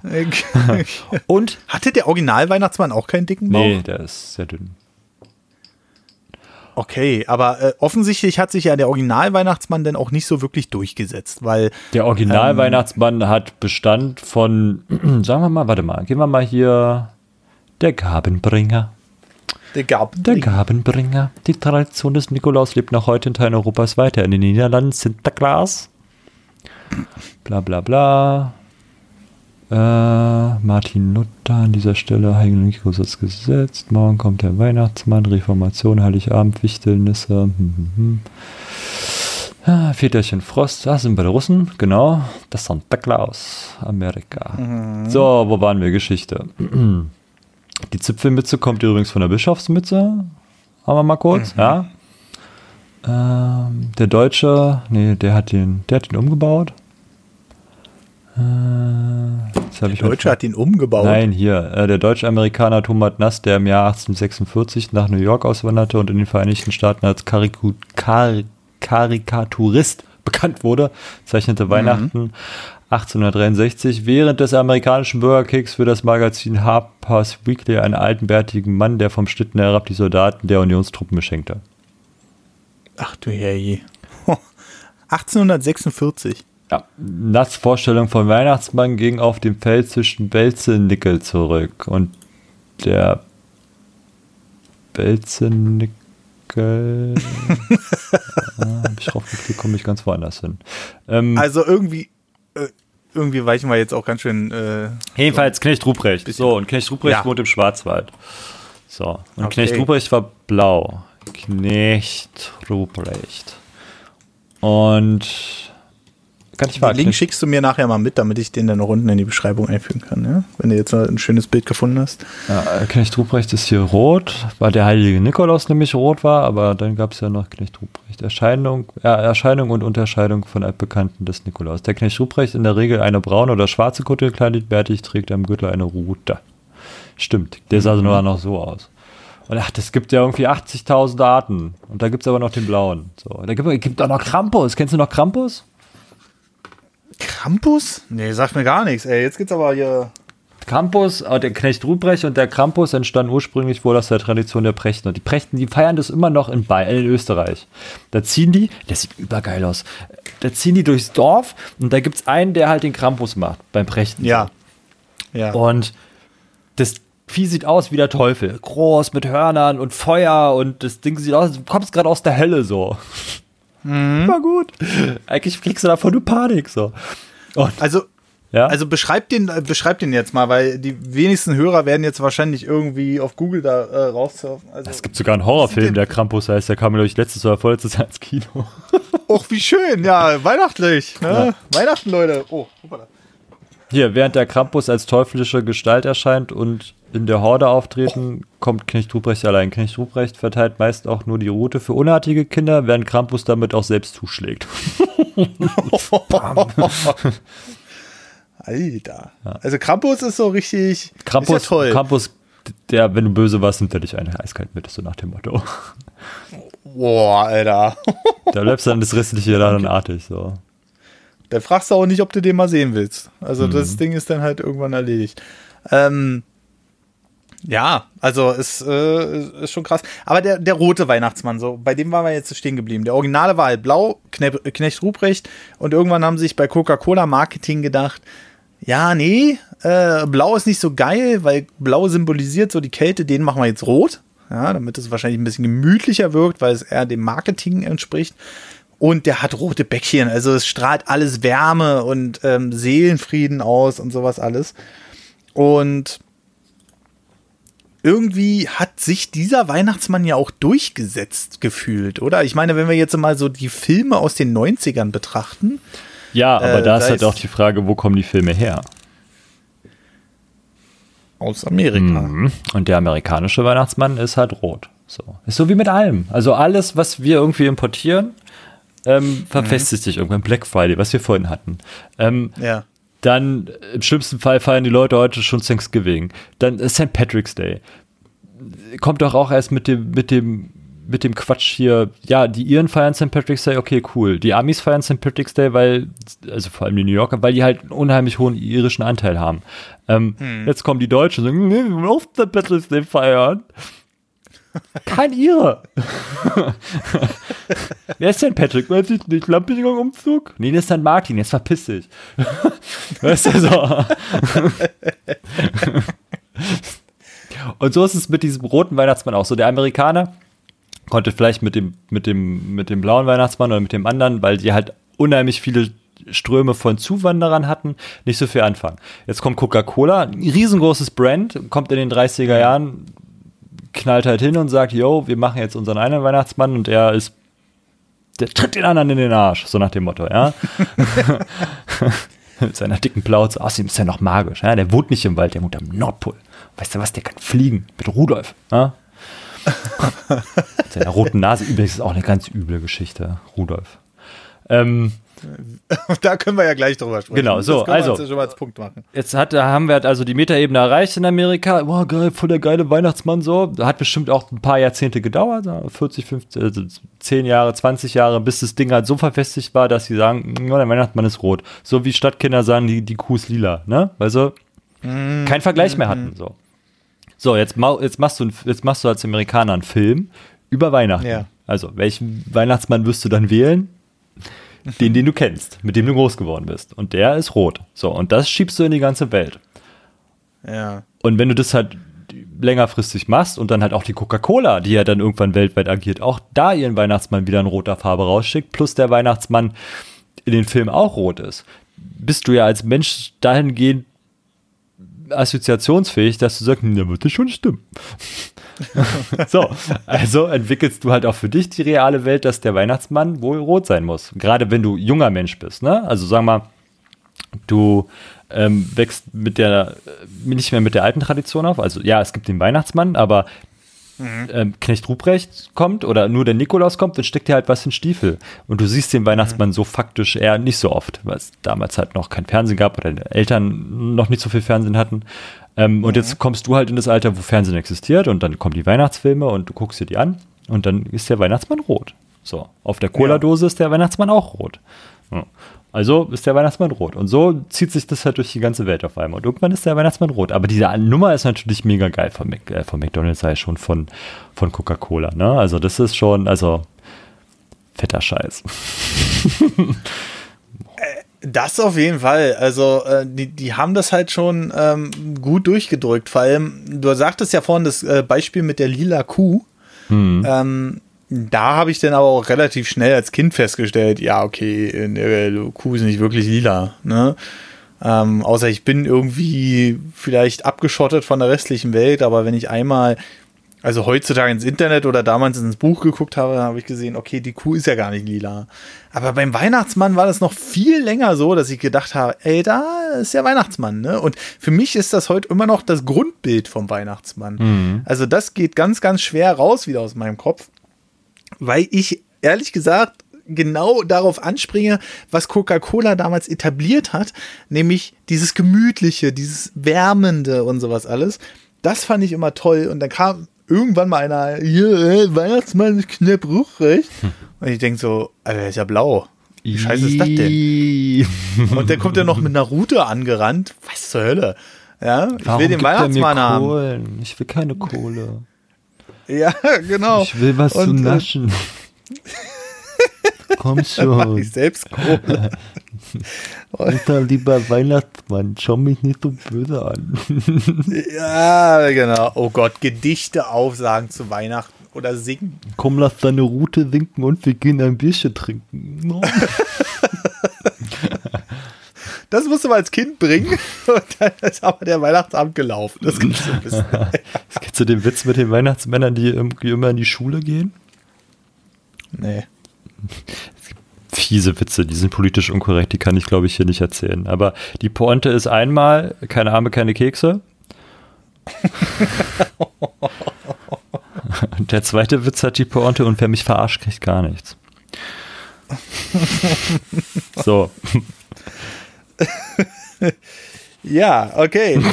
und Hatte der Original-Weihnachtsmann auch keinen dicken Bauch? Nee, der ist sehr dünn. Okay, aber äh, offensichtlich hat sich ja der Original-Weihnachtsmann dann auch nicht so wirklich durchgesetzt, weil Der Original-Weihnachtsmann hat Bestand von, sagen wir mal, warte mal, gehen wir mal hier, der Gabenbringer. der gab Der Gabenbringer. Die Tradition des Nikolaus lebt noch heute in Teilen Europas weiter. In den Niederlanden Sinterklaas. Bla bla bla. Äh, Martin Luther an dieser Stelle, Heiligen Nikolaus gesetzt. Morgen kommt der Weihnachtsmann, Reformation, Heiligabend, Wichtelnisse. Hm, hm, hm. Ah, Väterchen Frost, da sind bei den Russen, genau. Das Santa Claus, Amerika. So, wo waren wir? Geschichte. Die Zipfelmütze kommt übrigens von der Bischofsmütze. Haben wir mal kurz, ja. Ähm, der Deutsche, nee, der hat den, der hat den umgebaut. Äh, jetzt hab ich Der Deutsche hat ihn umgebaut. Nein, hier, äh, der deutsche-Amerikaner Thomas Nass, der im Jahr 1846 nach New York auswanderte und in den Vereinigten Staaten als Kariku Kar Karikaturist bekannt wurde, zeichnete Weihnachten 1863 während des amerikanischen Bürgerkriegs für das Magazin Harper's Weekly einen alten, bärtigen Mann, der vom Schlitten herab die Soldaten der Unionstruppen beschenkte. Ach du Herrje. 1846. Ja, Nass Vorstellung von Weihnachtsmann ging auf dem Feld zwischen Belzenickel zurück und der Belzenickel. ah, hab ich draufgeklickt, komme ich ganz woanders hin. Ähm, Also irgendwie, äh, irgendwie weichen wir jetzt auch ganz schön. Äh, jedenfalls Knecht Ruprecht. So, und Knecht Ruprecht Ja. wohnt im Schwarzwald. So, und Okay. Knecht Ruprecht war blau. Knecht Ruprecht. Und kann ich mal den Link schickst du mir nachher mal mit, damit ich den dann noch unten in die Beschreibung einfügen kann, ja? Wenn du jetzt mal ein schönes Bild gefunden hast. Ja, äh, Knecht Ruprecht ist hier rot, weil der heilige Nikolaus nämlich rot war, aber dann gab es ja noch Knecht Ruprecht. Erscheinung, ja, Erscheinung und Unterscheidung von Altbekannten des Nikolaus. Der Knecht Ruprecht in der Regel eine braune oder schwarze Kutte gekleidet, bärtig trägt am Gürtel eine Rute. Stimmt, der sah nur noch so aus. Und ach, das gibt ja irgendwie 80.000 Arten. Und da gibt es aber noch den blauen. So, da gibt es auch noch Krampus. Kennst du noch Krampus? Krampus? Nee, sagt mir gar nichts, ey. Jetzt geht's aber hier. Krampus, äh, der Knecht Ruprecht und der Krampus entstanden ursprünglich wohl aus der Tradition der Prechten. Und die Prechten, die feiern das immer noch in, Bayern, in Österreich. Da ziehen die, das sieht übergeil aus, da ziehen die durchs Dorf und da gibt es einen, der halt den Krampus macht beim Prechten. Ja. Ja. Und das Vieh sieht aus wie der Teufel. Groß mit Hörnern und Feuer und das Ding sieht aus, du kommst gerade aus der Hölle so. War gut. Eigentlich kriegst du davon nur Panik so. Und, Also, ja? also beschreib den, äh, beschreib den jetzt mal, weil die wenigsten Hörer werden jetzt wahrscheinlich irgendwie auf Google da äh, raussurfen. Also, Es gibt sogar einen Horrorfilm, der Krampus heißt, der kam, glaube ich, letztes oder vorletztes Jahr ins Kino. Och, wie schön, ja, weihnachtlich. Ne? Weihnachten, Leute. Oh, hoppala. Hier, während der Krampus als teuflische Gestalt erscheint und in der Horde auftreten, kommt Knecht Ruprecht allein. Knecht Ruprecht verteilt meist auch nur die Route für unartige Kinder, während Krampus damit auch selbst zuschlägt. Alter. Also Krampus ist so richtig. Krampus, ist ja toll. Krampus, der, wenn du böse warst, nimmt er dich eine eiskalt mit, so nach dem Motto. Boah, Alter. Da bleibst dann das restliche Jahr dann artig, so. Dann fragst du auch nicht, ob du den mal sehen willst. Also Mhm. das Ding ist dann halt irgendwann erledigt. Ähm, Ja, also ist, äh, ist schon krass. Aber der, der rote Weihnachtsmann, so, bei dem waren wir jetzt stehen geblieben. Der Originale war halt blau, Knecht, Knecht Ruprecht. Und irgendwann haben sie sich bei Coca-Cola Marketing gedacht, ja, nee, äh, blau ist nicht so geil, weil blau symbolisiert so die Kälte, den machen wir jetzt rot. Ja, damit es wahrscheinlich ein bisschen gemütlicher wirkt, weil es eher dem Marketing entspricht. Und der hat rote Bäckchen, also es strahlt alles Wärme und ähm, Seelenfrieden aus und sowas alles. Und irgendwie hat sich dieser Weihnachtsmann ja auch durchgesetzt gefühlt, oder? Ich meine, wenn wir jetzt mal so die Filme aus den 90ern betrachten. Ja, aber äh, da ist halt auch die Frage, wo kommen die Filme her? Aus Amerika. Mhm. Und der amerikanische Weihnachtsmann ist halt rot. So. Ist so wie mit allem. Also alles, was wir irgendwie importieren, ähm, verfestigt mhm. sich irgendwann. Black Friday, was wir vorhin hatten. Ähm, ja. Dann äh, im schlimmsten Fall feiern die Leute heute schon Thanksgiving. Dann St. Patrick's Day. Kommt doch auch erst mit dem, mit dem, mit dem Quatsch hier. Ja, die Iren feiern St. Patrick's Day, okay, cool. Die Amis feiern St. Patrick's Day, weil, also vor allem die New Yorker, weil die halt einen unheimlich hohen irischen Anteil haben. Ähm, hm. Jetzt kommen die Deutschen und sagen, nee, wir wollen auch St. Patrick's Day feiern. Kein Ire. Wer ist denn Patrick? Weiß ich nicht. Lampion-Umzug? Nee, das ist dann Martin. Jetzt verpiss dich. weißt du so? Und so ist es mit diesem roten Weihnachtsmann auch so. Der Amerikaner konnte vielleicht mit dem, mit dem, mit dem blauen Weihnachtsmann oder mit dem anderen, weil die halt unheimlich viele Ströme von Zuwanderern hatten, nicht so viel anfangen. Jetzt kommt Coca-Cola, ein riesengroßes Brand, kommt in den 30er Jahren, knallt halt hin und sagt, yo, wir machen jetzt unseren einen Weihnachtsmann und er ist, der tritt den anderen in den Arsch, so nach dem Motto, ja. Mit seiner dicken Plauze, außerdem ist er noch magisch, ja. Der wohnt nicht im Wald, der wohnt am Nordpol. Weißt du was, der kann fliegen mit Rudolf, ja. Mit seiner roten Nase, übrigens ist auch eine ganz üble Geschichte, Rudolf. Ähm, da können wir ja gleich drüber sprechen. Genau, so, also. Als Punkt machen. jetzt hat, haben wir also die Metaebene erreicht in Amerika. Boah, geil, voll der geile Weihnachtsmann so. Hat bestimmt auch ein paar Jahrzehnte gedauert, 40, 50, also 10 Jahre, 20 Jahre, bis das Ding halt so verfestigt war, dass sie sagen, oh, der Weihnachtsmann ist rot. So wie Stadtkinder sagen, die, die Kuh ist lila, ne? Also, mm, keinen Vergleich mm, mehr hatten, so. So, jetzt, jetzt, machst du, jetzt machst du als Amerikaner einen Film über Weihnachten. Ja. Also, welchen Weihnachtsmann wirst du dann wählen? Den, den du kennst, mit dem du groß geworden bist. Und der ist rot. So, und das schiebst du in die ganze Welt. Ja. Und wenn du das halt längerfristig machst und dann halt auch die Coca-Cola, die ja dann irgendwann weltweit agiert, auch da ihren Weihnachtsmann wieder in roter Farbe rausschickt, plus der Weihnachtsmann in den Film auch rot ist, bist du ja als Mensch dahingehend assoziationsfähig, dass du sagst, da wird das schon stimmen. so, also entwickelst du halt auch für dich die reale Welt, dass der Weihnachtsmann wohl rot sein muss. Gerade wenn du junger Mensch bist, ne? Also sag mal, du ähm, wächst mit der, äh, nicht mehr mit der alten Tradition auf. Also ja, es gibt den Weihnachtsmann, aber mhm. ähm, Knecht Ruprecht kommt oder nur der Nikolaus kommt, dann steckt dir halt was in Stiefel. Und du siehst den Weihnachtsmann mhm. so faktisch eher nicht so oft, weil es damals halt noch kein Fernsehen gab oder deine Eltern noch nicht so viel Fernsehen hatten. Ähm, mhm. Und jetzt kommst du halt in das Alter, wo Fernsehen existiert und dann kommen die Weihnachtsfilme und du guckst dir die an und dann ist der Weihnachtsmann rot. So, auf der Cola-Dose ist der Weihnachtsmann auch rot. Ja. Also ist der Weihnachtsmann rot. Und so zieht sich das halt durch die ganze Welt auf einmal. Und irgendwann ist der Weihnachtsmann rot. Aber diese Nummer ist natürlich mega geil von, Mac, äh, von McDonalds, sei schon von, von Coca-Cola. Ne? Also das ist schon, also fetter Scheiß. Das auf jeden Fall. Also, äh, die, die haben das halt schon ähm, gut durchgedrückt. Vor allem, du sagtest ja vorhin das äh, Beispiel mit der lila Kuh. Hm. Ähm, da habe ich dann aber auch relativ schnell als Kind festgestellt, ja, okay, die Kuh ist nicht wirklich lila. Ne? Ähm, außer ich bin irgendwie vielleicht abgeschottet von der restlichen Welt, aber wenn ich einmal also heutzutage ins Internet oder damals ins Buch geguckt habe, habe ich gesehen, okay, die Kuh ist ja gar nicht lila. Aber beim Weihnachtsmann war das noch viel länger so, dass ich gedacht habe, ey, da ist ja Weihnachtsmann, ne? Und für mich ist das heute immer noch das Grundbild vom Weihnachtsmann. Mhm. Also das geht ganz, ganz schwer raus wieder aus meinem Kopf, weil ich ehrlich gesagt genau darauf anspringe, was Coca-Cola damals etabliert hat, nämlich dieses Gemütliche, dieses Wärmende und sowas alles. Das fand ich immer toll. Und dann kam irgendwann mal einer, hier, äh, Weihnachtsmann ist knapp ruchrecht. Hm. Und ich denke so, Alter, ist ja blau. Wie scheiße ist das denn? Und der kommt ja noch mit einer Route angerannt. Was zur Hölle? Ja, ich Warum will den Weihnachtsmann haben. Ich will keine Kohle. Ja, genau. Ich will was Und, zu äh, naschen. Komm Mach schon. ich selbst Kohle. Alter, lieber Weihnachtsmann, schau mich nicht so böse an. ja, genau. Oh Gott, Gedichte aufsagen zu Weihnachten oder singen. Komm, lass deine Route sinken und wir gehen ein Bierchen trinken. No. Das musst du mal als Kind bringen. Und dann ist aber der Weihnachtsabend gelaufen. Das kannst du wissen. Kennst du den Witz mit den Weihnachtsmännern, die irgendwie immer in die Schule gehen? Nee. Fiese Witze, die sind politisch unkorrekt, die kann ich, glaube ich, hier nicht erzählen. Aber die Pointe ist einmal, keine Arme, keine Kekse. Und der zweite Witz hat die Pointe und wer mich verarscht, kriegt gar nichts. So, Ja, okay.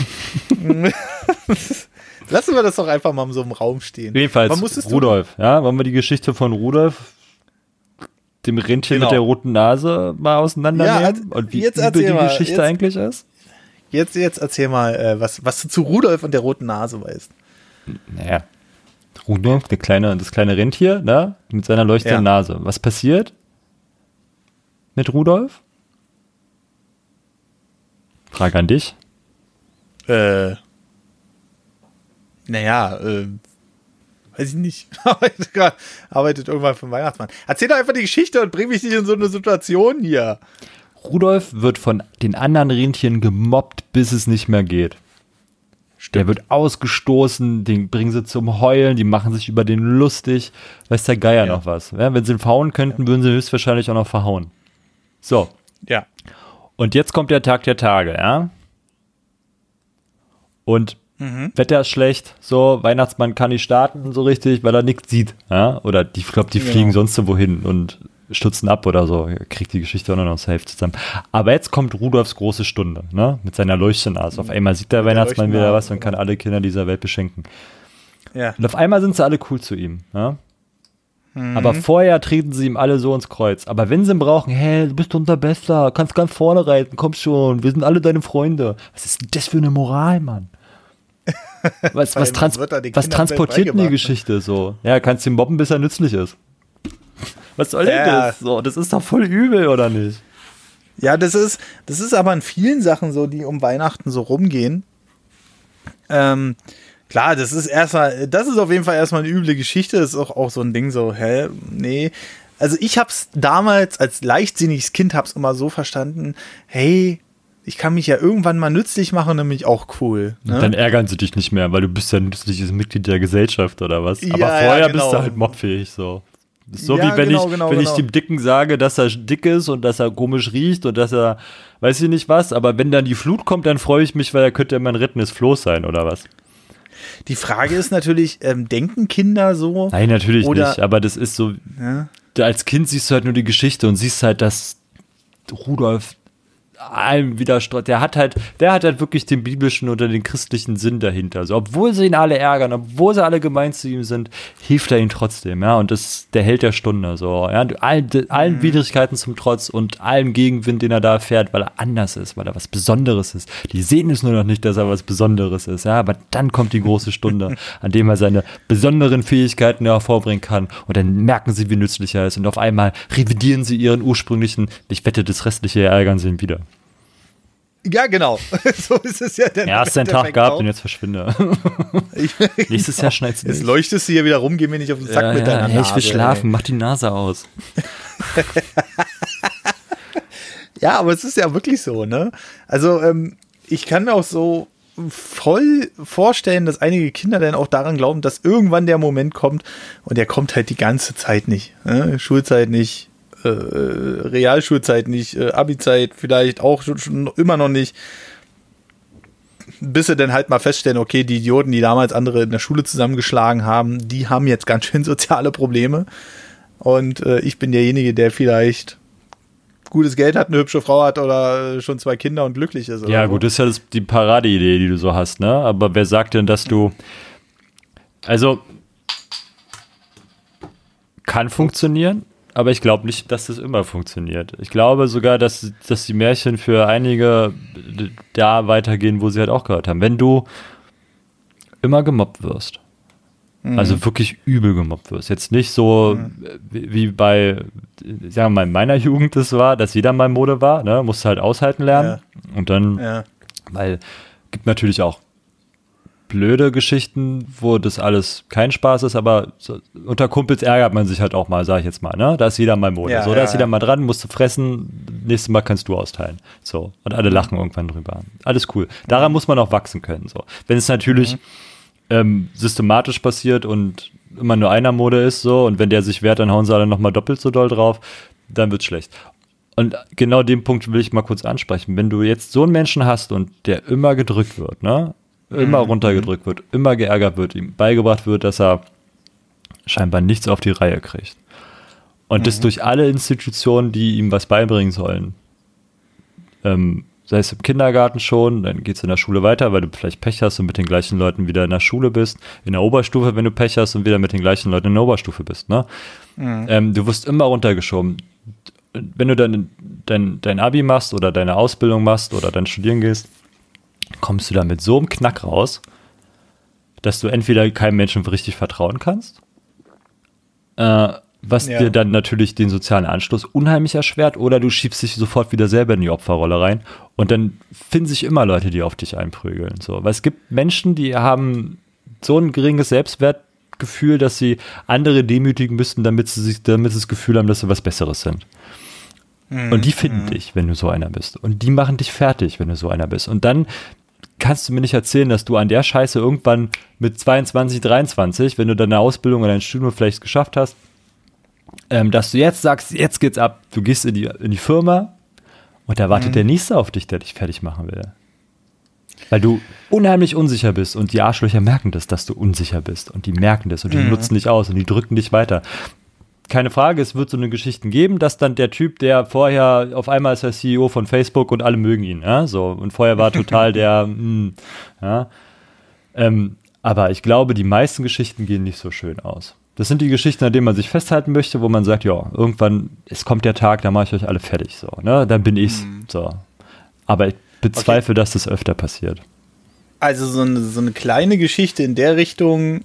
Lassen wir das doch einfach mal so im Raum stehen. jedenfalls Rudolf. Ja, wollen wir die Geschichte von Rudolf, dem Rentier Genau. mit der roten Nase, mal auseinandernehmen? Ja, und wie jetzt übel die mal, Geschichte jetzt- eigentlich ist? Jetzt, jetzt erzähl mal, äh, was, was du zu Rudolf und der roten Nase weißt. Naja, Rudolf, der kleine, das kleine Rentier, ne, mit seiner leuchtenden Ja. Nase. Was passiert mit Rudolf? Frage an dich. Äh, naja, äh, weiß ich nicht. arbeitet, irgendwann für den Weihnachtsmann. Erzähl doch einfach die Geschichte und bring mich nicht in so eine Situation hier. Rudolf wird von den anderen Rentieren gemobbt, bis es nicht mehr geht. Der wird ausgestoßen, den bringen sie zum Heulen, die machen sich über den lustig. Weiß der Geier Ja. noch was. Ja, wenn sie ihn verhauen könnten, würden sie ihn höchstwahrscheinlich auch noch verhauen. So, Ja. Und jetzt kommt der Tag der Tage, ja? Und Wetter ist schlecht, so, Weihnachtsmann kann nicht starten so richtig, weil er nichts sieht, ja? Oder die, ich glaube, die Genau. fliegen sonst so wohin und stutzen ab oder so. Kriegt die Geschichte auch noch noch safe zusammen. Aber jetzt kommt Rudolfs große Stunde, ne? Mit seiner Leuchtennase. Auf einmal sieht der Mit der Weihnachtsmann wieder was und kann alle Kinder dieser Welt beschenken. Ja. Und auf einmal sind sie alle cool zu ihm. Ja? Mhm. Aber vorher treten sie ihm alle so ins Kreuz. Aber wenn sie ihn brauchen, hey, du bist unser Bester, kannst ganz vorne reiten, komm schon, wir sind alle deine Freunde. Was ist denn das für eine Moral, Mann? Was, was, trans was transportiert denn die beigebracht. Geschichte so? Ja, kannst ihn mobben, bis er nützlich ist. Was soll denn Ja. das? So, das ist doch voll übel, oder nicht? Ja, das ist, das ist aber in vielen Sachen so, die um Weihnachten so rumgehen. Ähm, klar, das ist erstmal, das ist auf jeden Fall erstmal eine üble Geschichte. Das ist auch, auch so ein Ding so, hä, nee. Also ich hab's damals als leichtsinniges Kind hab's immer so verstanden, hey, ich kann mich ja irgendwann mal nützlich machen, nämlich auch cool. Ne? Dann ärgern sie dich nicht mehr, weil du bist ja ein nützliches Mitglied der Gesellschaft oder was. Aber Ja, ja, vorher genau. bist du halt mobfähig so. So Ja, wie wenn, genau, ich, genau, wenn genau. ich dem Dicken sage, dass er dick ist und dass er komisch riecht und dass er, weiß ich nicht was, aber wenn dann die Flut kommt, dann freue ich mich, weil er könnte ja mein rettendes Floß sein oder was. Die Frage ist natürlich, ähm, denken Kinder so? Nein, natürlich Oder- nicht, aber das ist so, Ja. als Kind siehst du halt nur die Geschichte und siehst halt, dass Rudolf allem widerstreut. Der hat halt, der hat halt wirklich den biblischen oder den christlichen Sinn dahinter. Also, obwohl sie ihn alle ärgern, obwohl sie alle gemein zu ihm sind, hilft er ihnen trotzdem, ja. Und das der Held der Stunde, so, ja. Allen, allen Widrigkeiten zum Trotz und allem Gegenwind, den er da erfährt, weil er anders ist, weil er was Besonderes ist. Die sehen es nur noch nicht, dass er was Besonderes ist, ja. Aber dann kommt die große Stunde, an dem er seine besonderen Fähigkeiten hervorbringen kann. Und dann merken sie, wie nützlich er ist. Und auf einmal revidieren sie ihren ursprünglichen, ich wette, das restliche ärgern sie ihn wieder. Ja, genau. so ist es ja. Dann Ja, hast deinen Tag gehabt auch. und jetzt verschwinde. Nächstes Jahr schneit's Jetzt nicht. leuchtest du hier wieder rum, geh mir nicht auf den Sack Ja, mit ja, deiner hey, Nase. ich will schlafen, mach die Nase aus. Ey. Ja, aber es ist ja wirklich so, ne? Also, ähm, ich kann mir auch so voll vorstellen, dass einige Kinder dann auch daran glauben, dass irgendwann der Moment kommt und der kommt halt die ganze Zeit nicht. Ne? Schulzeit nicht, äh, Realschulzeit nicht, äh, Abi-Zeit vielleicht auch schon, schon immer noch nicht. Bis sie dann halt mal feststellen, okay, die Idioten, die damals andere in der Schule zusammengeschlagen haben, die haben jetzt ganz schön soziale Probleme. Und äh, ich bin derjenige, der vielleicht gutes Geld hat, eine hübsche Frau hat oder äh, schon zwei Kinder und glücklich ist. Ja, so. gut, das ist ja das, die Paradeidee, die du so hast, ne? Aber wer sagt denn, dass du. Also. Kann funktionieren, aber ich glaube nicht, dass das immer funktioniert. Ich glaube sogar, dass, dass die Märchen für einige da weitergehen, wo sie halt auch gehört haben. Wenn du immer gemobbt wirst, mhm. also wirklich übel gemobbt wirst, jetzt nicht so mhm. wie, wie, bei, sagen wir mal, in meiner Jugend das war, dass jeder mal Mode war, ne? musst du halt aushalten lernen ja. und dann, ja. weil gibt natürlich auch blöde Geschichten, wo das alles kein Spaß ist, aber so, unter Kumpels ärgert man sich halt auch mal, sag ich jetzt mal, ne? Da ist jeder mal Mode. Ja, so, da ja, ist jeder ja. mal dran, musst du fressen, nächstes Mal kannst du austeilen. So. Und alle lachen irgendwann drüber. Alles cool. Daran muss man auch wachsen können. So. Wenn es natürlich mhm. ähm, systematisch passiert und immer nur einer Mode ist, so, und wenn der sich wehrt, dann hauen sie alle nochmal doppelt so doll drauf, dann wird's schlecht. Und genau den Punkt will ich mal kurz ansprechen. Wenn du jetzt so einen Menschen hast und der immer gedrückt wird, ne? Immer mhm. runtergedrückt wird, immer geärgert wird, ihm beigebracht wird, dass er scheinbar nichts auf die Reihe kriegt. Und mhm. das durch alle Institutionen, die ihm was beibringen sollen. Ähm, sei es im Kindergarten schon, dann geht es in der Schule weiter, weil du vielleicht Pech hast und mit den gleichen Leuten wieder in der Schule bist. In der Oberstufe, wenn du Pech hast und wieder mit den gleichen Leuten in der Oberstufe bist. Ne? Mhm. Ähm, du wirst immer runtergeschoben. Wenn du dann dein, dein Abi machst oder deine Ausbildung machst oder dann studieren gehst, kommst du da mit so einem Knack raus, dass du entweder keinem Menschen richtig vertrauen kannst, äh, was ja. dir dann natürlich den sozialen Anschluss unheimlich erschwert, oder du schiebst dich sofort wieder selber in die Opferrolle rein und dann finden sich immer Leute, die auf dich einprügeln. So. Weil es gibt Menschen, die haben so ein geringes Selbstwertgefühl, dass sie andere demütigen müssten, damit sie sich, damit sie das Gefühl haben, dass sie was Besseres sind. Mhm. Und die finden mhm. dich, wenn du so einer bist. Und die machen dich fertig, wenn du so einer bist. Und dann kannst du mir nicht erzählen, dass du an der Scheiße irgendwann mit 22, 23, wenn du deine Ausbildung oder dein Studium vielleicht geschafft hast, ähm, dass du jetzt sagst, jetzt geht's ab, du gehst in die, in die Firma und da wartet mhm. der Nächste auf dich, der dich fertig machen will. Weil du unheimlich unsicher bist und die Arschlöcher merken das, dass du unsicher bist und die merken das und die mhm. nutzen dich aus und die drücken dich weiter keine Frage, es wird so eine Geschichten geben, dass dann der Typ, der vorher auf einmal ist der CEO von Facebook und alle mögen ihn, ja, so und vorher war total der, mh, hm, ja, ähm, aber ich glaube, die meisten Geschichten gehen nicht so schön aus. Das sind die Geschichten, an denen man sich festhalten möchte, wo man sagt, ja, irgendwann, es kommt der Tag, da mache ich euch alle fertig, so, ne, dann bin ich's, mhm. so. Aber ich bezweifle, okay. dass das öfter passiert. Also so eine, so eine kleine Geschichte in der Richtung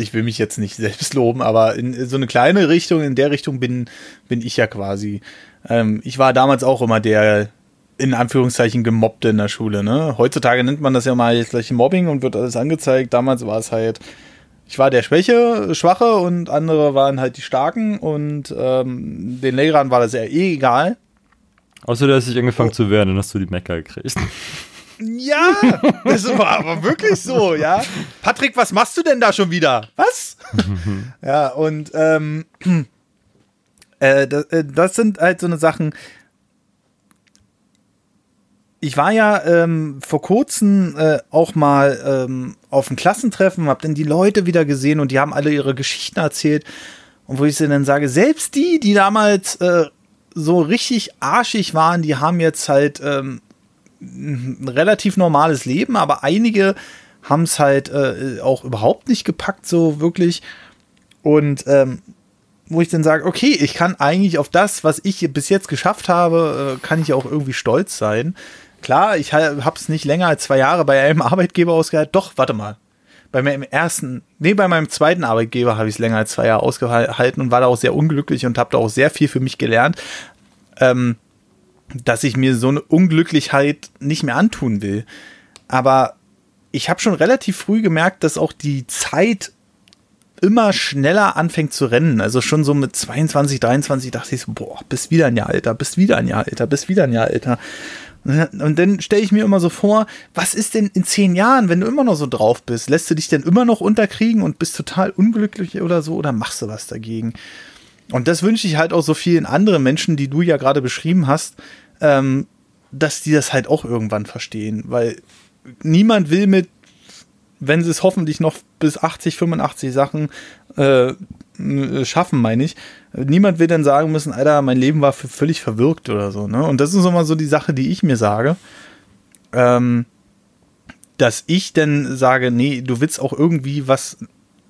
ich will mich jetzt nicht selbst loben, aber in so eine kleine Richtung, in der Richtung bin, bin ich ja quasi. Ähm, ich war damals auch immer der, in Anführungszeichen, gemobbte in der Schule. Ne? Heutzutage nennt man das ja mal jetzt gleich Mobbing und wird alles angezeigt. Damals war es halt, ich war der Schwäche, Schwache und andere waren halt die Starken und ähm, den Lehrern war das ja eh egal. Außer du hast dich angefangen oh. zu wehren, dann hast du die Mecker gekriegt. Ja, das war aber wirklich so, ja. Patrick, was machst du denn da schon wieder? Was? ja, und ähm, äh, das, äh, das, sind halt so eine Sachen. Ich war ja ähm, vor kurzem äh, auch mal ähm, auf einem Klassentreffen, hab dann die Leute wieder gesehen und die haben alle ihre Geschichten erzählt. Und wo ich sie dann sage, selbst die, die damals äh, so richtig arschig waren, die haben jetzt halt ähm, relativ normales Leben, aber einige haben es halt äh, auch überhaupt nicht gepackt, so wirklich. Und ähm, wo ich dann sage, okay, ich kann eigentlich auf das, was ich bis jetzt geschafft habe, äh, kann ich auch irgendwie stolz sein. Klar, ich habe es nicht länger als zwei Jahre bei einem Arbeitgeber ausgehalten. Doch, warte mal. Bei meinem ersten, nee, bei meinem zweiten Arbeitgeber habe ich es länger als zwei Jahre ausgehalten und war da auch sehr unglücklich und habe da auch sehr viel für mich gelernt. Ähm, dass ich mir so eine Unglücklichkeit nicht mehr antun will. Aber ich habe schon relativ früh gemerkt, dass auch die Zeit immer schneller anfängt zu rennen. Also schon so mit 22, 23 dachte ich so, boah, bist wieder ein Jahr älter, bist wieder ein Jahr älter, bist wieder ein Jahr älter. Und dann stelle ich mir immer so vor, was ist denn in zehn Jahren, wenn du immer noch so drauf bist? Lässt du dich denn immer noch unterkriegen und bist total unglücklich oder so oder machst du was dagegen? Und das wünsche ich halt auch so vielen anderen Menschen, die du ja gerade beschrieben hast, ähm, dass die das halt auch irgendwann verstehen, weil niemand will mit, wenn sie es hoffentlich noch bis 80, 85 Sachen äh, schaffen, meine ich, niemand will dann sagen müssen, Alter, mein Leben war völlig verwirkt oder so. Ne? Und das ist immer so die Sache, die ich mir sage. Ähm, dass ich dann sage, nee, du willst auch irgendwie was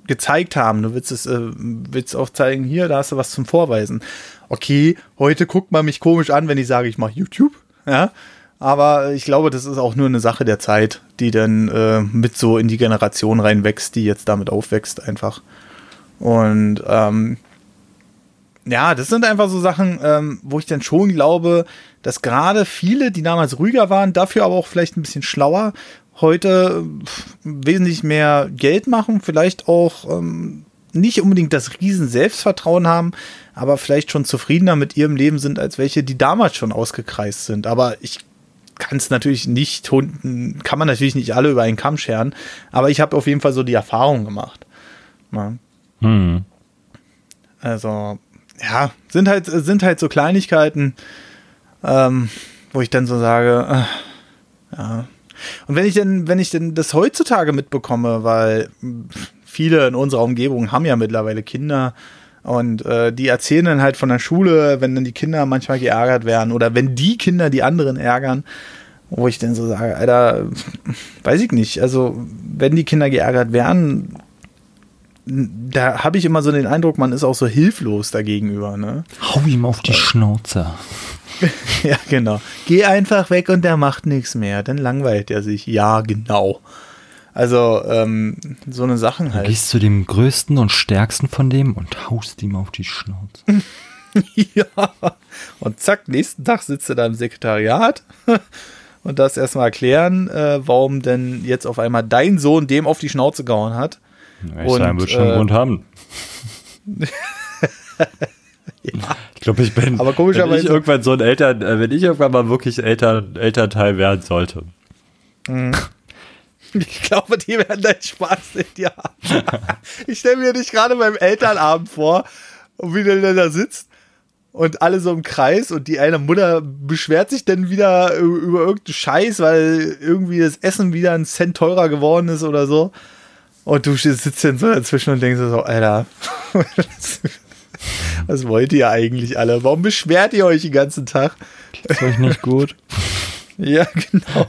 gezeigt haben. Du willst es, äh, willst auch zeigen, hier, da hast du was zum Vorweisen. Okay, heute guckt man mich komisch an, wenn ich sage, ich mache YouTube. Ja, aber ich glaube, das ist auch nur eine Sache der Zeit, die dann äh, mit so in die Generation reinwächst, die jetzt damit aufwächst, einfach. Und ähm, ja, das sind einfach so Sachen, ähm, wo ich dann schon glaube, dass gerade viele, die damals ruhiger waren, dafür aber auch vielleicht ein bisschen schlauer, heute wesentlich mehr Geld machen, vielleicht auch ähm, nicht unbedingt das riesen Selbstvertrauen haben, aber vielleicht schon zufriedener mit ihrem Leben sind als welche, die damals schon ausgekreist sind. Aber ich kann es natürlich nicht, kann man natürlich nicht alle über einen Kamm scheren, aber ich habe auf jeden Fall so die Erfahrung gemacht. Ja. Hm. Also, ja, sind halt, sind halt so Kleinigkeiten, ähm, wo ich dann so sage, äh, ja. Und wenn ich denn, wenn ich denn das heutzutage mitbekomme, weil viele in unserer Umgebung haben ja mittlerweile Kinder, und äh, die erzählen dann halt von der Schule, wenn dann die Kinder manchmal geärgert werden oder wenn die Kinder die anderen ärgern, wo ich dann so sage, Alter, weiß ich nicht. Also, wenn die Kinder geärgert werden, da habe ich immer so den Eindruck, man ist auch so hilflos dagegenüber. Ne? Hau ihm auf die Schnauze. ja, genau. Geh einfach weg und der macht nichts mehr. Dann langweilt er sich. Ja, genau. Also, ähm, so eine Sachen halt. Du gehst zu dem größten und stärksten von dem und haust ihm auf die Schnauze. ja. Und zack, nächsten Tag sitzt er da im Sekretariat und das erstmal erklären, äh, warum denn jetzt auf einmal dein Sohn dem auf die Schnauze gehauen hat. Und, wird schon einen äh, Grund haben. ja. Ich glaube, ich bin, aber komischerweise, wenn ich irgendwann so ein Eltern, äh, wenn ich irgendwann mal wirklich Eltern, Elternteil werden sollte. Mhm. Ich glaube, die werden deinen Spaß nicht haben. ich stelle mir dich gerade beim Elternabend vor, wie du da sitzt und alle so im Kreis und die eine Mutter beschwert sich dann wieder über irgendeinen Scheiß, weil irgendwie das Essen wieder ein Cent teurer geworden ist oder so. Und du sitzt dann so dazwischen und denkst so, Alter, was wollt ihr eigentlich alle? Warum beschwert ihr euch den ganzen Tag? Ist euch nicht gut? ja, genau.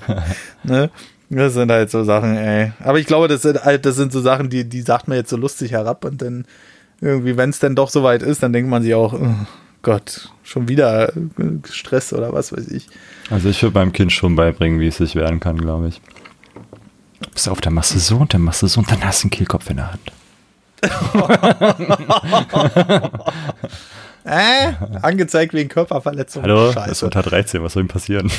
ne? Das sind halt so Sachen, ey. Aber ich glaube, das sind halt, das sind so Sachen, die, die sagt man jetzt so lustig herab und dann irgendwie, wenn es dann doch soweit ist, dann denkt man sich auch, oh Gott, schon wieder Stress oder was weiß ich. Also ich würde meinem Kind schon beibringen, wie es sich werden kann, glaube ich. Bist auf der Masse so und der Masse so und dann hast du einen Kehlkopf in der Hand. Äh? Angezeigt wegen Körperverletzung. Hallo, Scheiße. ist unter 13, was soll ihm passieren?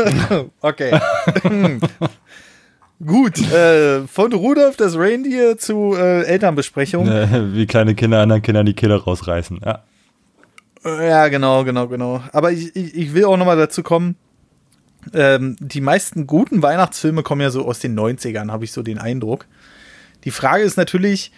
okay. Gut, äh, von Rudolf das Reindeer zu äh, Elternbesprechung. Äh, wie kleine Kinder anderen Kindern die Kehle rausreißen, ja. Ja, genau, genau, genau. Aber ich, ich, ich will auch nochmal dazu kommen, ähm, die meisten guten Weihnachtsfilme kommen ja so aus den 90ern, habe ich so den Eindruck. Die Frage ist natürlich,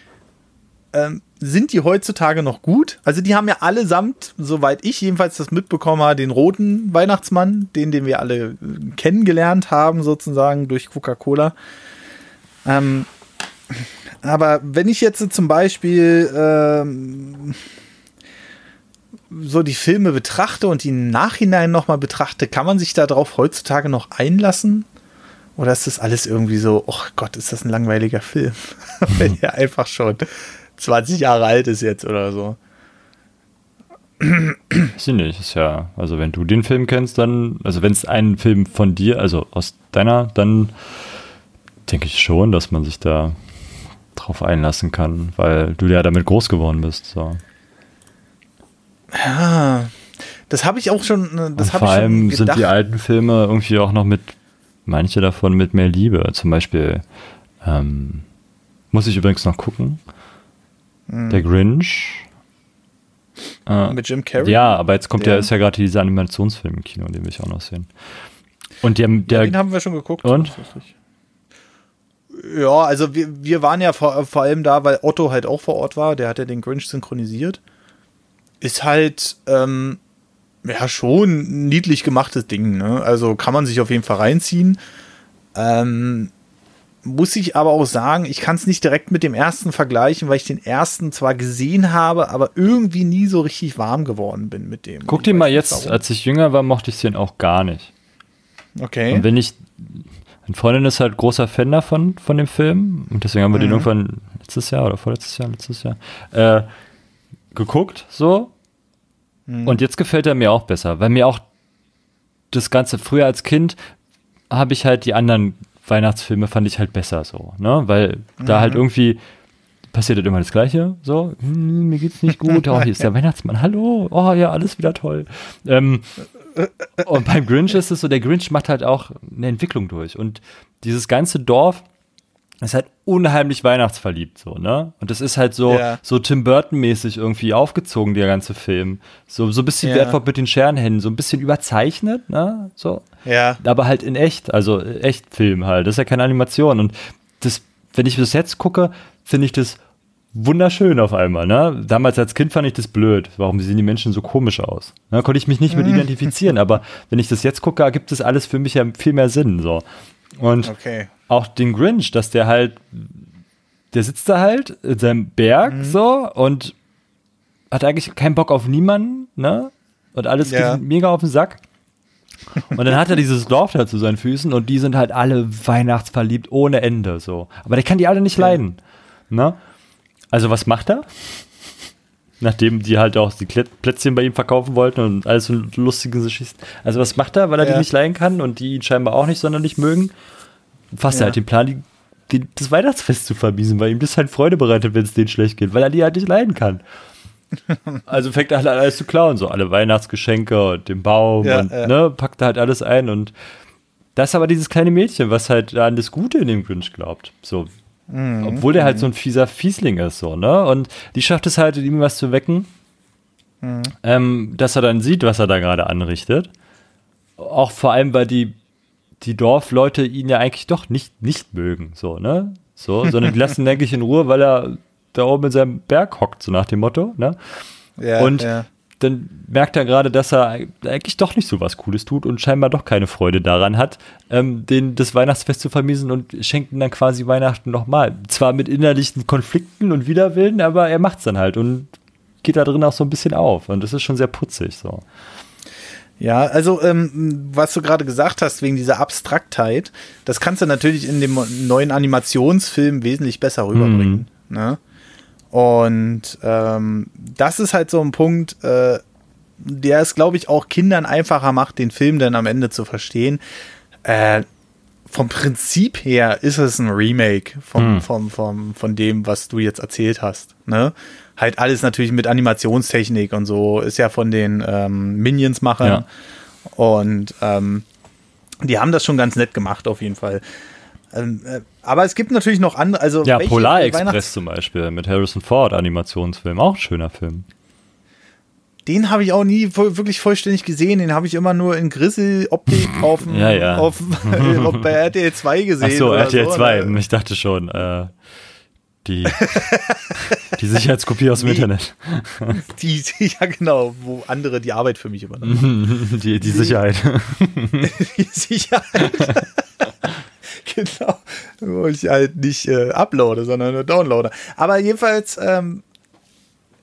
ähm, sind die heutzutage noch gut? Also die haben ja allesamt, soweit ich jedenfalls das mitbekommen habe, den roten Weihnachtsmann, den, den wir alle äh, kennengelernt haben, sozusagen durch Coca-Cola. Ähm, aber wenn ich jetzt zum Beispiel ähm, so die Filme betrachte und die im Nachhinein nochmal betrachte, kann man sich darauf heutzutage noch einlassen? Oder ist das alles irgendwie so, oh Gott, ist das ein langweiliger Film? Wenn er einfach schon 20 Jahre alt ist jetzt oder so. Weiß ich nicht, ist ja, also wenn du den Film kennst, dann, also wenn es ein Film von dir, also aus deiner, dann denke ich schon, dass man sich da drauf einlassen kann, weil du ja damit groß geworden bist. So. Ja, das habe ich auch schon. Das vor allem sind die alten Filme irgendwie auch noch mit manche davon mit mehr Liebe. Zum Beispiel ähm, muss ich übrigens noch gucken. Mhm. Der Grinch. Äh, mit Jim Carrey? Ja, aber jetzt kommt ja, ja ist ja gerade dieser Animationsfilm im Kino, den will ich auch noch sehen. Und der, der ja, den haben wir schon geguckt. Und? Ja, also wir, wir waren ja vor, vor allem da, weil Otto halt auch vor Ort war. Der hat ja den Grinch synchronisiert. Ist halt, ähm, ja, schon ein niedlich gemachtes Ding. Ne? Also kann man sich auf jeden Fall reinziehen. Ähm, muss ich aber auch sagen, ich kann es nicht direkt mit dem ersten vergleichen, weil ich den ersten zwar gesehen habe, aber irgendwie nie so richtig warm geworden bin mit dem. Guck dir mal jetzt, warum. als ich jünger war, mochte ich den auch gar nicht. Okay. Und wenn ich, Meine Freundin ist halt großer Fan davon, von dem Film. Und deswegen haben wir mhm. den irgendwann letztes Jahr oder vorletztes Jahr, letztes Jahr, äh, geguckt, so. Mhm. Und jetzt gefällt er mir auch besser, weil mir auch das Ganze früher als Kind habe ich halt die anderen Weihnachtsfilme fand ich halt besser so, ne? Weil mhm. da halt irgendwie passiert halt immer das Gleiche, so, hm, mir geht's nicht gut, oh, hier ist der Weihnachtsmann, hallo, oh ja, alles wieder toll. Ähm, und beim Grinch ist es so, der Grinch macht halt auch eine Entwicklung durch und dieses ganze Dorf ist halt unheimlich weihnachtsverliebt, so, ne? Und das ist halt so, ja. so Tim Burton-mäßig irgendwie aufgezogen, der ganze Film. So, so ein bisschen ja. wie Edward mit den Scherenhänden, so ein bisschen überzeichnet, ne? So. Ja. Aber halt in echt, also echt Film halt. Das ist ja keine Animation. Und das, wenn ich das jetzt gucke, finde ich das wunderschön auf einmal, ne? Damals als Kind fand ich das blöd. Warum sehen die Menschen so komisch aus? Da konnte ich mich nicht mit mhm. identifizieren, aber wenn ich das jetzt gucke, ergibt das alles für mich ja viel mehr Sinn, so. Und okay auch den Grinch, dass der halt, der sitzt da halt in seinem Berg mhm. so und hat eigentlich keinen Bock auf niemanden, ne? Und alles ja. geht mega auf den Sack. Und dann hat er dieses Dorf da zu seinen Füßen und die sind halt alle weihnachtsverliebt ohne Ende so. Aber der kann die alle nicht ja. leiden. Ne? Also was macht er? Nachdem die halt auch die Plätzchen bei ihm verkaufen wollten und alles so lustige Geschichten. Also was macht er, weil er ja. die nicht leiden kann und die ihn scheinbar auch nicht sonderlich mögen? fasst ja. er halt den Plan, die, die, das Weihnachtsfest zu vermiesen, weil ihm das halt Freude bereitet, wenn es denen schlecht geht, weil er die halt nicht leiden kann. also fängt er halt an, alles zu klauen, so alle Weihnachtsgeschenke und den Baum ja, und ne, packt halt alles ein und das ist aber dieses kleine Mädchen, was halt an das Gute in dem Grinch glaubt. So. Mhm. Obwohl der halt so ein fieser Fiesling ist, so, ne? Und die schafft es halt, ihm was zu wecken, mhm. ähm, dass er dann sieht, was er da gerade anrichtet. Auch vor allem, weil die die Dorfleute ihn ja eigentlich doch nicht, nicht mögen, so, ne? So, sondern die lassen ihn eigentlich in Ruhe, weil er da oben in seinem Berg hockt, so nach dem Motto, ne? Ja, und ja. Dann merkt er gerade, dass er eigentlich doch nicht so was Cooles tut und scheinbar doch keine Freude daran hat, ähm, den, das Weihnachtsfest zu vermiesen und schenkt ihm dann quasi Weihnachten nochmal. Zwar mit innerlichen Konflikten und Widerwillen, aber er macht's dann halt und geht da drin auch so ein bisschen auf. Und das ist schon sehr putzig, so. Ja, also ähm, was du gerade gesagt hast, wegen dieser Abstraktheit, das kannst du natürlich in dem neuen Animationsfilm wesentlich besser rüberbringen. Mhm. Ne? Und ähm, das ist halt so ein Punkt, äh, der es, glaube ich, auch Kindern einfacher macht, den Film dann am Ende zu verstehen. Äh, vom Prinzip her ist es ein Remake vom, mhm. vom, vom, von dem, was du jetzt erzählt hast. Ne? halt alles natürlich mit Animationstechnik und so, ist ja von den ähm, Minions-Machern. Ja. Und ähm, die haben das schon ganz nett gemacht, auf jeden Fall. Ähm, äh, aber es gibt natürlich noch andere. Also ja, Polar Express zum Beispiel mit Harrison Ford, Animationsfilm, auch ein schöner Film. Den habe ich auch nie wirklich vollständig gesehen. Den habe ich immer nur in Grissel-Optik auf, ja, ja. auf, bei RTL 2 gesehen. Ach so, RTL so, 2. Oder? Ich dachte schon, äh, die, die Sicherheitskopie aus dem nee, Internet. Die, die, ja, genau, wo andere die Arbeit für mich übernehmen. Die, die Sicherheit. Die Sicherheit. genau. Wo ich halt nicht äh, uploade, sondern nur downloade. Aber jedenfalls, ähm,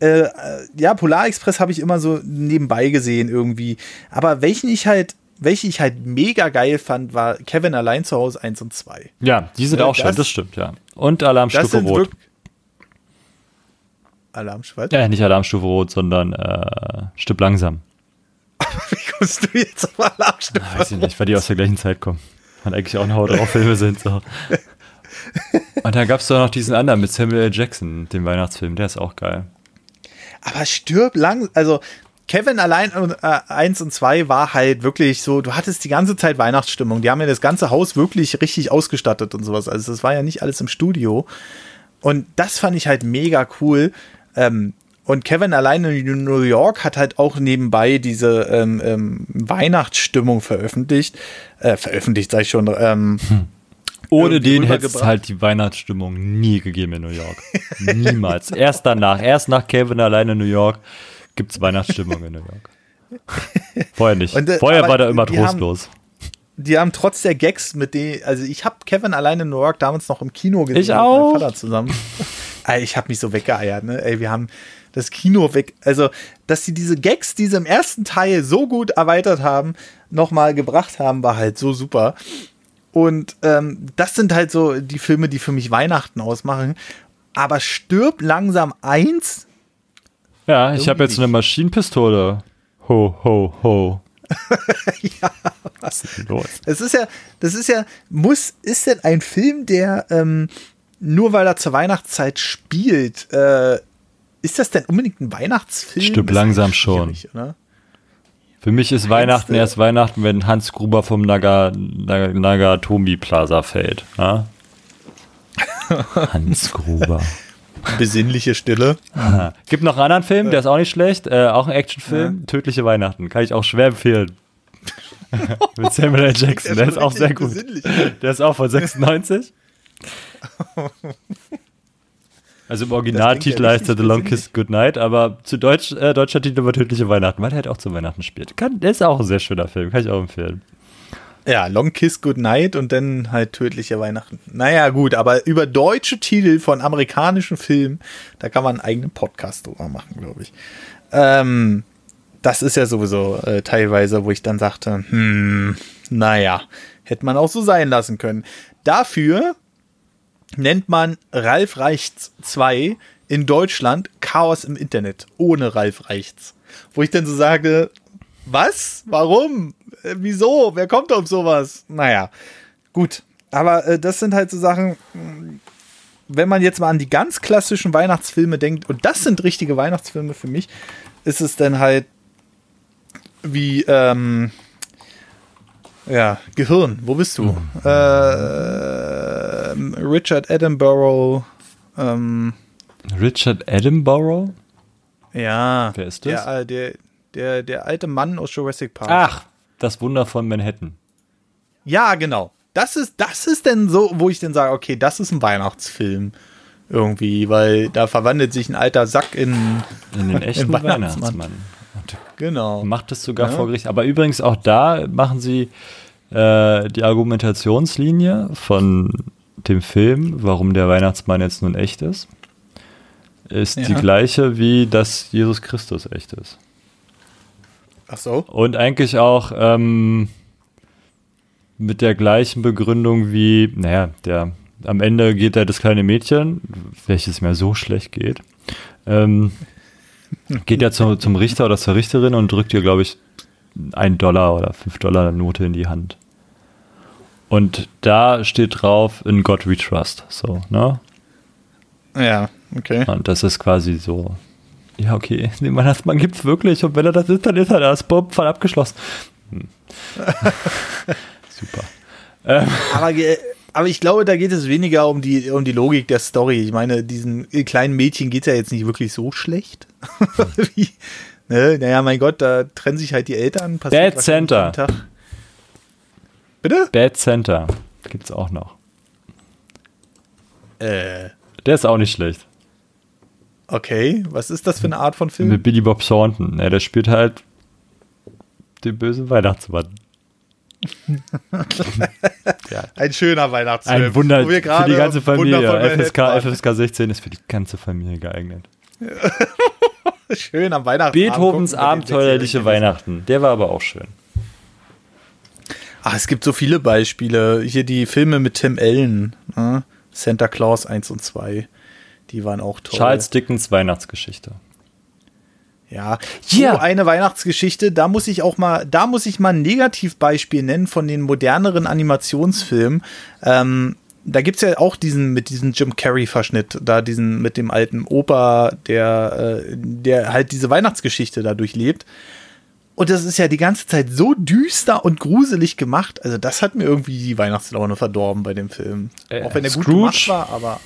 äh, ja, Polar Express habe ich immer so nebenbei gesehen irgendwie. Aber welchen ich halt welche ich halt mega geil fand, war Kevin allein zu Hause 1 und 2. Ja, die sind ja, auch schön, das stimmt, ja. Und Alarmstufe Rot. Alarmstufe? Ja, nicht Alarmstufe Rot, sondern äh, Stück langsam. Wie kommst du jetzt auf Alarmstufe? Ah, weiß ich nicht, weil die aus der gleichen Zeit kommen. Und eigentlich auch noch Horrorfilme sind. So. Und dann gab es doch noch diesen anderen mit Samuel L. Jackson, den Weihnachtsfilm, der ist auch geil. Aber stirb lang, also Kevin allein äh, 1 und 2 war halt wirklich so, du hattest die ganze Zeit Weihnachtsstimmung. Die haben ja das ganze Haus wirklich richtig ausgestattet und sowas. Also das war ja nicht alles im Studio. Und das fand ich halt mega cool. Ähm, und Kevin allein in New York hat halt auch nebenbei diese ähm, ähm, Weihnachtsstimmung veröffentlicht. Äh, veröffentlicht, sag ich schon. Ähm, hm. Ohne den hätte es halt die Weihnachtsstimmung nie gegeben in New York. Niemals. erst danach, erst nach Kevin allein in New York gibt es Weihnachtsstimmung in New York. Vorher nicht. Und, äh, Vorher war der immer trostlos. Haben, die haben trotz der Gags mit denen, also ich habe Kevin alleine in New York damals noch im Kino gesehen. Ich auch. Mit meinem Vater zusammen. ich habe mich so weggeeiert, ne? Ey, wir haben das Kino weg, also dass sie diese Gags, die sie im ersten Teil so gut erweitert haben, nochmal gebracht haben, war halt so super. Und ähm, das sind halt so die Filme, die für mich Weihnachten ausmachen. Aber stirb langsam eins. Ja, ich habe jetzt eine Maschinenpistole. Ho, ho, ho. ja, was ist los? Es ist ja, das ist ja, muss, ist denn ein Film, der ähm, nur weil er zur Weihnachtszeit spielt, äh, ist das denn unbedingt ein Weihnachtsfilm? Stimmt langsam schon. Oder? Für mich ist Weihnachten erst Weihnachten, wenn Hans Gruber vom Naga, Naga, Nagatomi Plaza fällt. Ja? Hans Gruber. Besinnliche Stille. Aha. Gibt noch einen anderen Film, der ist auch nicht schlecht. Äh, auch ein Actionfilm. Ja. Tödliche Weihnachten. Kann ich auch schwer empfehlen. Mit Samuel L. Jackson. Der, der ist auch sehr gut. Der ist auch von 96. Also im Originaltitel heißt er The Long Kiss Goodnight, aber zu Deutsch, äh, deutscher Titel war Tödliche Weihnachten, weil er halt auch zu Weihnachten spielt. Kann, der ist auch ein sehr schöner Film, kann ich auch empfehlen. Ja, Long Kiss Goodnight und dann halt Tödliche Weihnachten. Naja, gut, aber über deutsche Titel von amerikanischen Filmen, da kann man einen eigenen Podcast drüber machen, glaube ich. Ähm, das ist ja sowieso äh, teilweise, wo ich dann sagte, hm, naja, hätte man auch so sein lassen können. Dafür nennt man Ralf Reichts 2 in Deutschland Chaos im Internet ohne Ralf Reichts. Wo ich dann so sage, was? Warum? Äh, wieso? Wer kommt auf sowas? Naja, gut. Aber äh, das sind halt so Sachen, wenn man jetzt mal an die ganz klassischen Weihnachtsfilme denkt, und das sind richtige Weihnachtsfilme für mich, ist es dann halt wie, ähm, ja, Gehirn, wo bist du? Mhm. Äh, Richard Attenborough. Ähm, Richard Attenborough? Ja. Wer ist das? Der, der, der, der alte Mann aus Jurassic Park. Ach, das Wunder von Manhattan. Ja, genau. Das ist, das ist denn so, wo ich dann sage, okay, das ist ein Weihnachtsfilm. Irgendwie, weil da verwandelt sich ein alter Sack in, in den echten Weihnachtsmann. Weihnachtsmann. Genau. Macht es sogar ja. vor Gericht. Aber übrigens auch da machen sie äh, die Argumentationslinie von dem Film, warum der Weihnachtsmann jetzt nun echt ist, ist ja. die gleiche wie dass Jesus Christus echt ist. Ach so. Und eigentlich auch ähm, mit der gleichen Begründung wie, naja, der am Ende geht er das kleine Mädchen, welches mir so schlecht geht, ähm, geht ja zu, zum Richter oder zur Richterin und drückt ihr, glaube ich, ein Dollar oder fünf Dollar Note in die Hand. Und da steht drauf, in God we trust. So, ne? Ja, okay. Und das ist quasi so, ja, okay, den Weihnachtsmann gibt es wirklich und wenn er das ist, dann ist er das. Bob, Fall abgeschlossen. Hm. Super. Ähm. Aber, aber ich glaube, da geht es weniger um die, um die Logik der Story. Ich meine, diesen kleinen Mädchen geht es ja jetzt nicht wirklich so schlecht. Wie, ne? Naja, mein Gott, da trennen sich halt die Eltern. Bad Center. Bitte? Bad Center gibt es auch noch. Äh. Der ist auch nicht schlecht. Okay, was ist das für eine Art von Film? Mit Billy Bob Thornton. Ja, der spielt halt den bösen Weihnachtsmann. Ja. Ein schöner Weihnachtsfilm. Ein Wunder für die ganze Familie. FSK, FSK 16 ist für die ganze Familie geeignet. schön am Weihnachten. Beethovens abenteuerliche Weihnachten. Der war aber auch schön. Ach, es gibt so viele Beispiele. Hier die Filme mit Tim Allen. Ne? Santa Claus 1 und 2. Die waren auch toll. Charles Dickens Weihnachtsgeschichte. Ja, hier so eine Weihnachtsgeschichte, da muss ich auch mal, da muss ich mal ein Negativbeispiel nennen von den moderneren Animationsfilmen. Ähm, da gibt es ja auch diesen mit diesem Jim Carrey-Verschnitt, da diesen mit dem alten Opa, der, äh, der halt diese Weihnachtsgeschichte da durchlebt. Und das ist ja die ganze Zeit so düster und gruselig gemacht. Also, das hat mir irgendwie die Weihnachtslaune verdorben bei dem Film. Äh, auch wenn er gut gemacht war, aber.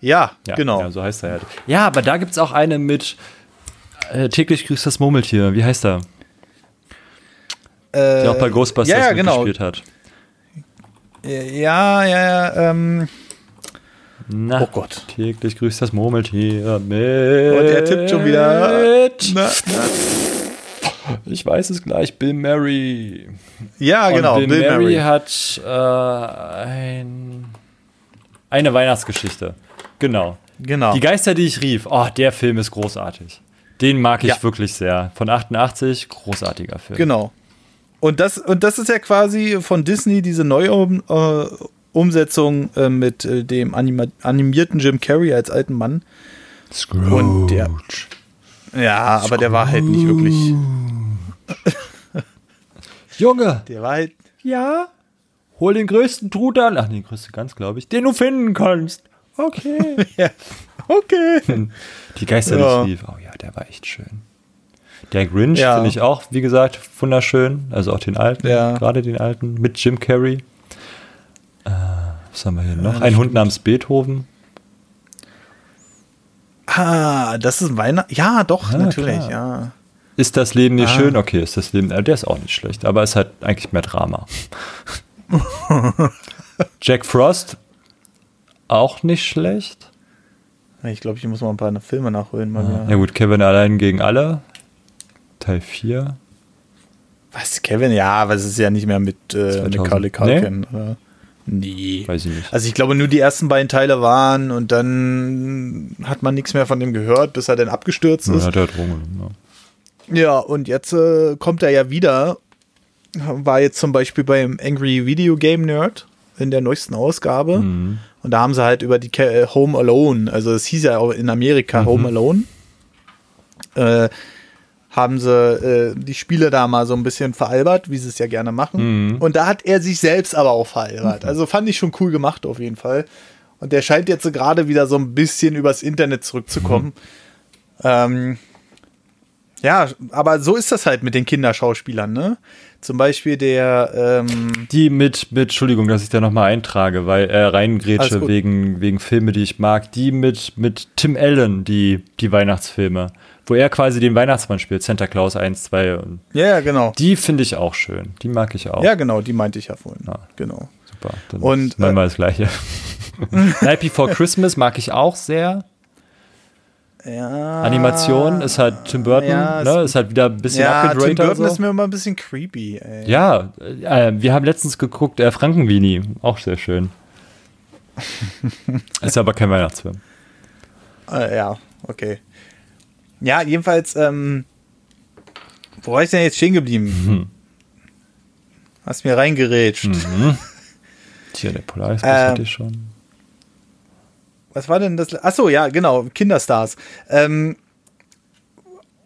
Ja, ja genau. Ja, so heißt er halt. Ja, aber da gibt es auch eine mit äh, täglich grüßt das Murmeltier. Wie heißt er? Äh, Der auch bei Ghostbusters ja, ja, genau. mitgespielt hat. Ja, ja, ja, ähm. Na, oh Gott. Täglich grüßt das Murmeltier mit. Und er tippt schon wieder. Na, na. Ich weiß es gleich, Bill Murray. Ja, genau. Bill, Bill Murray hat äh, ein, eine Weihnachtsgeschichte. Genau. Genau. Die Geister, die ich rief. Oh, der Film ist großartig. Den mag ich ja. wirklich sehr. Von 88, großartiger Film. Genau. Und das, und das ist ja quasi von Disney diese neue um, äh, Umsetzung äh, mit äh, dem anima animierten Jim Carrey als alten Mann. Scrooge. Und der, ja, aber der war halt nicht wirklich. Junge, Der war halt. ja, hol den größten Truthahn, ach nee, den größten Gans, glaube ich, den du finden kannst. Okay. Ja, okay. Die Geister Ja. Lief, oh ja, der war echt schön. Der Grinch Ja. finde ich auch, wie gesagt, wunderschön. Also auch den alten, Ja. gerade den alten, mit Jim Carrey. Äh, was haben wir hier noch? Ein Hund namens Beethoven. Ah, das ist Weihnachten. Ja, doch, natürlich, klar. ja. Ist das Leben nicht Ah. schön? Okay, ist das Leben, äh, der ist auch nicht schlecht, aber ist halt eigentlich mehr Drama. Jack Frost, auch nicht schlecht. Ich glaube, ich muss mal ein paar Filme nachholen. Mal Ja, wieder. gut, Kevin allein gegen alle. Teil 4. Was, Kevin? Ja, aber es ist ja nicht mehr mit äh, 2000. Macaulay Culkin. oder? Nee. Weiß ich nicht. Also ich glaube, nur die ersten beiden Teile waren und dann hat man nichts mehr von dem gehört, bis er dann abgestürzt Ja, ist. hat er Drogen. Ja, und jetzt äh, kommt er ja wieder. War jetzt zum Beispiel beim Angry Video Game Nerd in der neuesten Ausgabe. Mhm. Und da haben sie halt über die äh, Home Alone, also es hieß ja auch in Amerika Home Alone, äh, haben sie äh, die Spiele da mal so ein bisschen veralbert, wie sie es ja gerne machen. Mhm. Und da hat er sich selbst aber auch veralbert. Also fand ich schon cool gemacht auf jeden Fall. Und der scheint jetzt so gerade wieder so ein bisschen übers Internet zurückzukommen. Ähm, ja, aber so ist das halt mit den Kinderschauspielern, ne? Zum Beispiel der, ähm, Die mit, mit, Entschuldigung, dass ich da nochmal eintrage, weil äh, reingrätsche wegen, wegen Filme, die ich mag. Die mit, mit Tim Allen, die, die Weihnachtsfilme, wo er quasi den Weihnachtsmann spielt, Santa Claus 1, 2 und ja, genau. die finde ich auch schön. Die mag ich auch. Ja, genau, die meinte ich ja vorhin. Ja. Genau. Super. Dann Und, ist manchmal das Gleiche. Night Before Christmas mag ich auch sehr. Ja. Animation ist halt Tim Burton, Ja, ne? ist- halt wieder ein bisschen Ja, Tim abgedreht Burton so. ist mir immer ein bisschen creepy, ey. Ja, äh, wir haben letztens geguckt, äh, Frankenweenie, auch sehr schön. ist aber kein Weihnachtsfilm. Äh, ja, okay. Ja, jedenfalls, ähm, wo war ich denn jetzt stehen geblieben? Mhm. Hast mir reingerätscht. Tja, der Polaris Ähm, hatte ich schon. Was war denn das? Achso, ja, genau, Kinderstars. Ähm,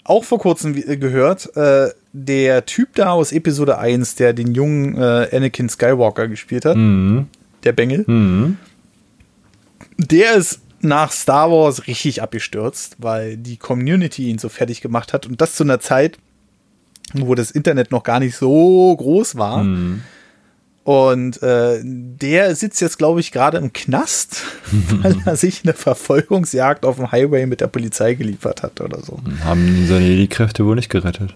auch vor kurzem wie- gehört, äh, der Typ da aus Episode 1, der den jungen äh, Anakin Skywalker gespielt hat, Mhm. der Bengel, Mhm. der ist nach Star Wars richtig abgestürzt, weil die Community ihn so fertig gemacht hat und das zu einer Zeit, wo das Internet noch gar nicht so groß war. Mhm. Und äh, der sitzt jetzt, glaube ich, gerade im Knast, weil er sich eine Verfolgungsjagd auf dem Highway mit der Polizei geliefert hat oder so. Haben seine Jedi-Kräfte wohl nicht gerettet.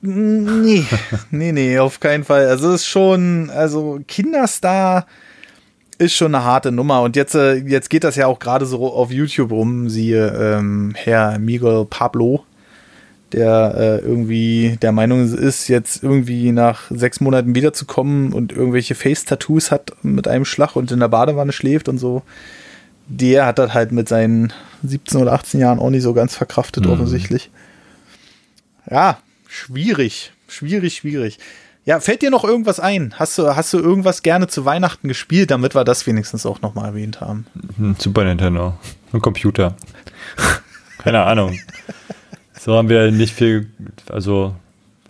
Nee, nee, nee, auf keinen Fall. Also es ist schon, also Kinderstar ist schon eine harte Nummer. Und jetzt, äh, jetzt geht das ja auch gerade so auf YouTube rum, siehe ähm, Herr Miguel Pablo, der äh, irgendwie der Meinung ist, jetzt irgendwie nach sechs Monaten wiederzukommen und irgendwelche Face-Tattoos hat mit einem Schlag und in der Badewanne schläft und so. Der hat das halt mit seinen 17 oder 18 Jahren auch nicht so ganz verkraftet, Mhm. offensichtlich. Ja, schwierig. Schwierig, schwierig. Ja, fällt dir noch irgendwas ein? Hast du, hast du irgendwas gerne zu Weihnachten gespielt, damit wir das wenigstens auch nochmal erwähnt haben? Hm, Super Nintendo. Ein Computer. Keine Ahnung. So haben wir nicht viel, also,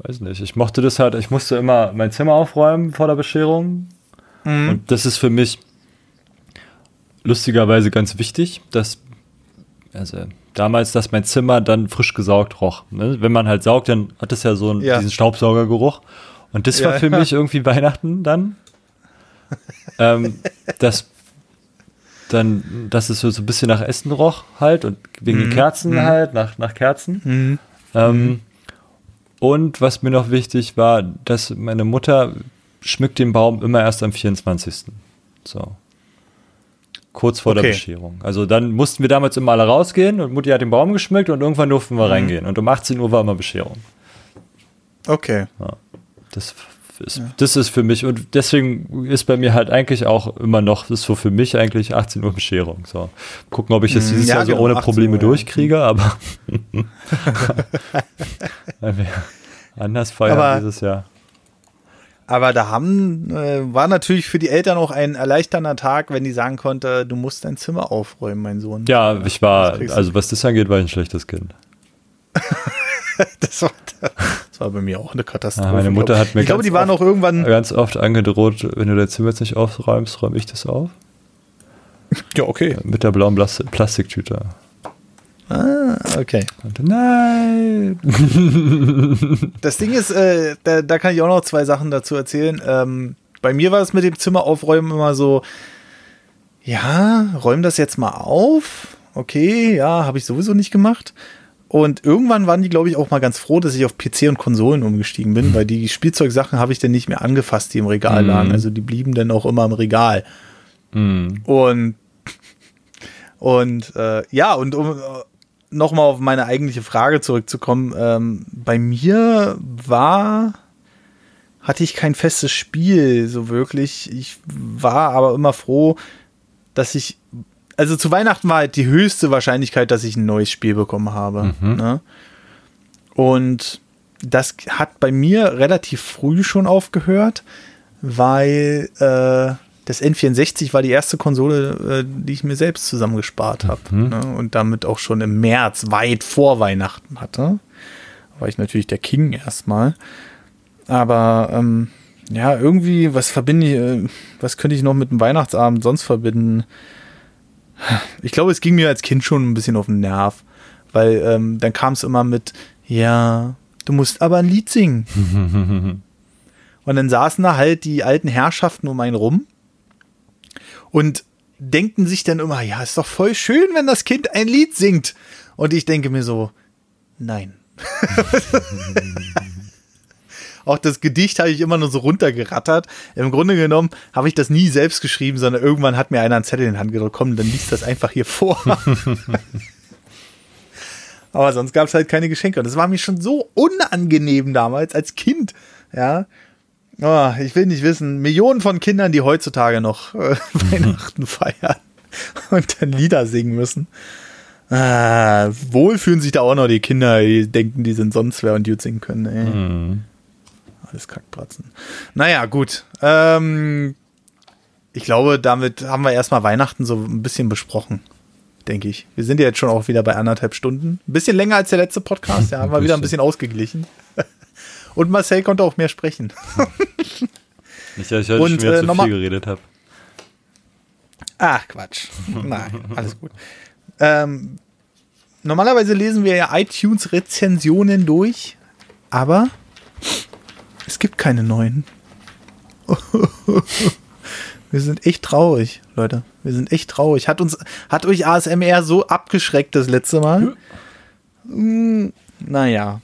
weiß nicht. Ich mochte das halt, ich musste immer mein Zimmer aufräumen vor der Bescherung. Und das ist für mich lustigerweise ganz wichtig, dass, also damals, dass mein Zimmer dann frisch gesaugt roch. Ne? Wenn man halt saugt, dann hat es ja so einen, Ja. diesen Staubsaugergeruch. Und das war Ja. für mich irgendwie Weihnachten dann. ähm, das dann, dass es so, so ein bisschen nach Essen roch halt und wegen den Kerzen halt, nach, nach Kerzen. Ähm, Und was mir noch wichtig war, dass meine Mutter schmückt den Baum immer erst am 24. So. Kurz vor Okay. der Bescherung. Also dann mussten wir damals immer alle rausgehen und Mutti hat den Baum geschmückt und irgendwann durften wir reingehen. Und um 18 Uhr war immer Bescherung. Okay. Das ist, das ist für mich und deswegen ist bei mir halt eigentlich auch immer noch, das ist so für mich eigentlich 18 Uhr Bescherung. So. Gucken, ob ich das Mm, dieses ja, Jahr so genau, ohne 18 Probleme Uhr, ja. durchkriege, aber anders feiern Aber- dieses Jahr. Aber da haben, äh, war natürlich für die Eltern auch ein erleichternder Tag, wenn die sagen konnte, du musst dein Zimmer aufräumen, mein Sohn. Ja, ich war, also was das angeht, war ich ein schlechtes Kind. das, war, das war bei mir auch eine Katastrophe. Ja, meine Mutter hat mir ich glaube, die waren auch irgendwann ganz oft angedroht, wenn du dein Zimmer jetzt nicht aufräumst, räume ich das auf. Ja, okay. Mit der blauen Plastik Plastiktüte. Ah, okay. Nein. das Ding ist, äh, da, da, kann ich auch noch zwei Sachen dazu erzählen. Ähm, bei mir war es mit dem Zimmer aufräumen immer so, ja, räum das jetzt mal auf. Okay, ja, habe ich sowieso nicht gemacht. Und irgendwann waren die, glaube ich, auch mal ganz froh, dass ich auf PC und Konsolen umgestiegen bin, weil die Spielzeugsachen habe ich dann nicht mehr angefasst, die im Regal mhm. lagen. Also die blieben dann auch immer im Regal. Mhm. Und und äh, ja, und um nochmal auf meine eigentliche Frage zurückzukommen, ähm, bei mir war, hatte ich kein festes Spiel so wirklich. Ich war aber immer froh, dass ich, also zu Weihnachten war halt die höchste Wahrscheinlichkeit, dass ich ein neues Spiel bekommen habe. Mhm. Ne? Und das hat bei mir relativ früh schon aufgehört, weil äh, das N64 war die erste Konsole, äh, die ich mir selbst zusammengespart habe. Mhm. Ne? Und damit auch schon im März, weit vor Weihnachten hatte. Da war ich natürlich der King erstmal. Aber ähm, ja, irgendwie, was verbinde ich, äh, was könnte ich noch mit dem Weihnachtsabend sonst verbinden? Ich glaube, es ging mir als Kind schon ein bisschen auf den Nerv. Weil ähm, dann kam es immer mit, ja, du musst aber ein Lied singen. Und dann saßen da halt die alten Herrschaften um einen rum und denken sich dann immer, ja, ist doch voll schön, wenn das Kind ein Lied singt. Und ich denke mir so, nein. Auch das Gedicht habe ich immer nur so runtergerattert. Im Grunde genommen habe ich das nie selbst geschrieben, sondern irgendwann hat mir einer einen Zettel in die Hand gedrückt, komm, dann liest das einfach hier vor. Aber sonst gab es halt keine Geschenke. Und das war mir schon so unangenehm damals als Kind. Ja, Oh, ich will nicht wissen, Millionen von Kindern, die heutzutage noch äh, Weihnachten feiern und dann Lieder singen müssen. Ah, wohl fühlen sich da auch noch die Kinder, die denken, die sind sonst wer und gut singen können. Ey. Mhm. Alles Kackpratzen. Naja, gut. Ähm, ich glaube, damit haben wir erstmal Weihnachten so ein bisschen besprochen, denke ich. Wir sind ja jetzt schon auch wieder bei anderthalb Stunden. Ein bisschen länger als der letzte Podcast, ja, haben wir wieder ein bisschen ausgeglichen. Und Marcel konnte auch mehr sprechen. Nicht, dass ich heute Und, schon wieder äh, zu viel geredet habe. Ach, Quatsch. Nein, alles gut. Ähm, normalerweise lesen wir ja iTunes-Rezensionen durch, aber es gibt keine neuen. wir sind echt traurig, Leute. Wir sind echt traurig. Hat uns, hat euch ASMR so abgeschreckt das letzte Mal? Ja. Hm, naja.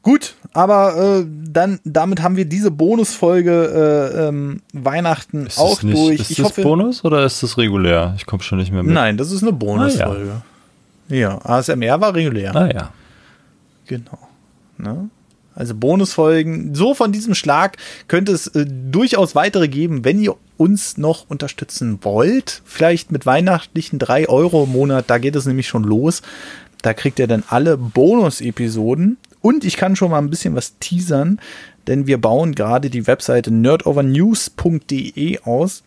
Gut, aber äh, dann damit haben wir diese Bonusfolge äh, ähm, Weihnachten ist auch nicht, durch. Ist ich das hoffe, Bonus oder ist das regulär? Ich komme schon nicht mehr mit. Nein, das ist eine Bonusfolge. Ah, ja. ja, ASMR war regulär. Ah ja. Genau. Ne? Also Bonusfolgen. So von diesem Schlag könnte es äh, durchaus weitere geben, wenn ihr uns noch unterstützen wollt. Vielleicht mit weihnachtlichen 3 Euro im Monat. Da geht es nämlich schon los. Da kriegt ihr dann alle Bonus-Episoden und ich kann schon mal ein bisschen was teasern, denn wir bauen gerade die Webseite nerdovernews.de aus.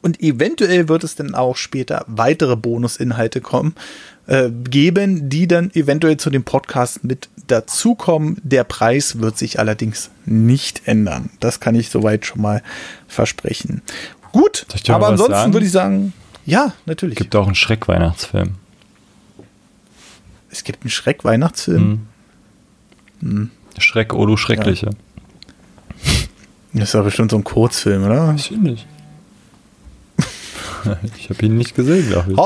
Und eventuell wird es dann auch später weitere Bonusinhalte kommen, äh, geben, die dann eventuell zu dem Podcast mit dazukommen. Der Preis wird sich allerdings nicht ändern. Das kann ich soweit schon mal versprechen. Gut, aber ansonsten würde ich sagen, ja, natürlich. Es gibt auch einen Schreck-Weihnachtsfilm. Es gibt einen Schreck-Weihnachtsfilm. Mhm. Hm. Schreck, oh du Schreckliche. Ja. Das ist doch bestimmt so ein Kurzfilm, oder? Ich nicht. ich habe ihn nicht gesehen, glaube ich.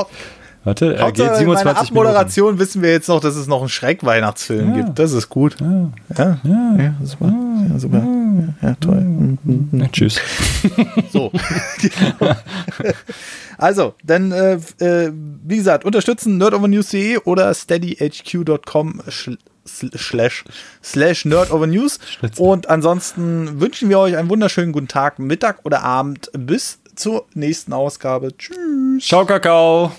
Warte, er geht 27 in Abmoderation Minuten. wissen wir jetzt noch, dass es noch einen Schreck-Weihnachtsfilm ja. gibt. Das ist gut. Ja, ja, ja, ja super. Ja, super. Ja, toll. Ja, tschüss. so. also, dann, äh, äh, wie gesagt, unterstützen nerdovernews.de oder steadyhq.com slash, slash nerdovernews. Und ansonsten wünschen wir euch einen wunderschönen guten Tag, Mittag oder Abend. Bis zur nächsten Ausgabe. Tschüss. Ciao, Kakao.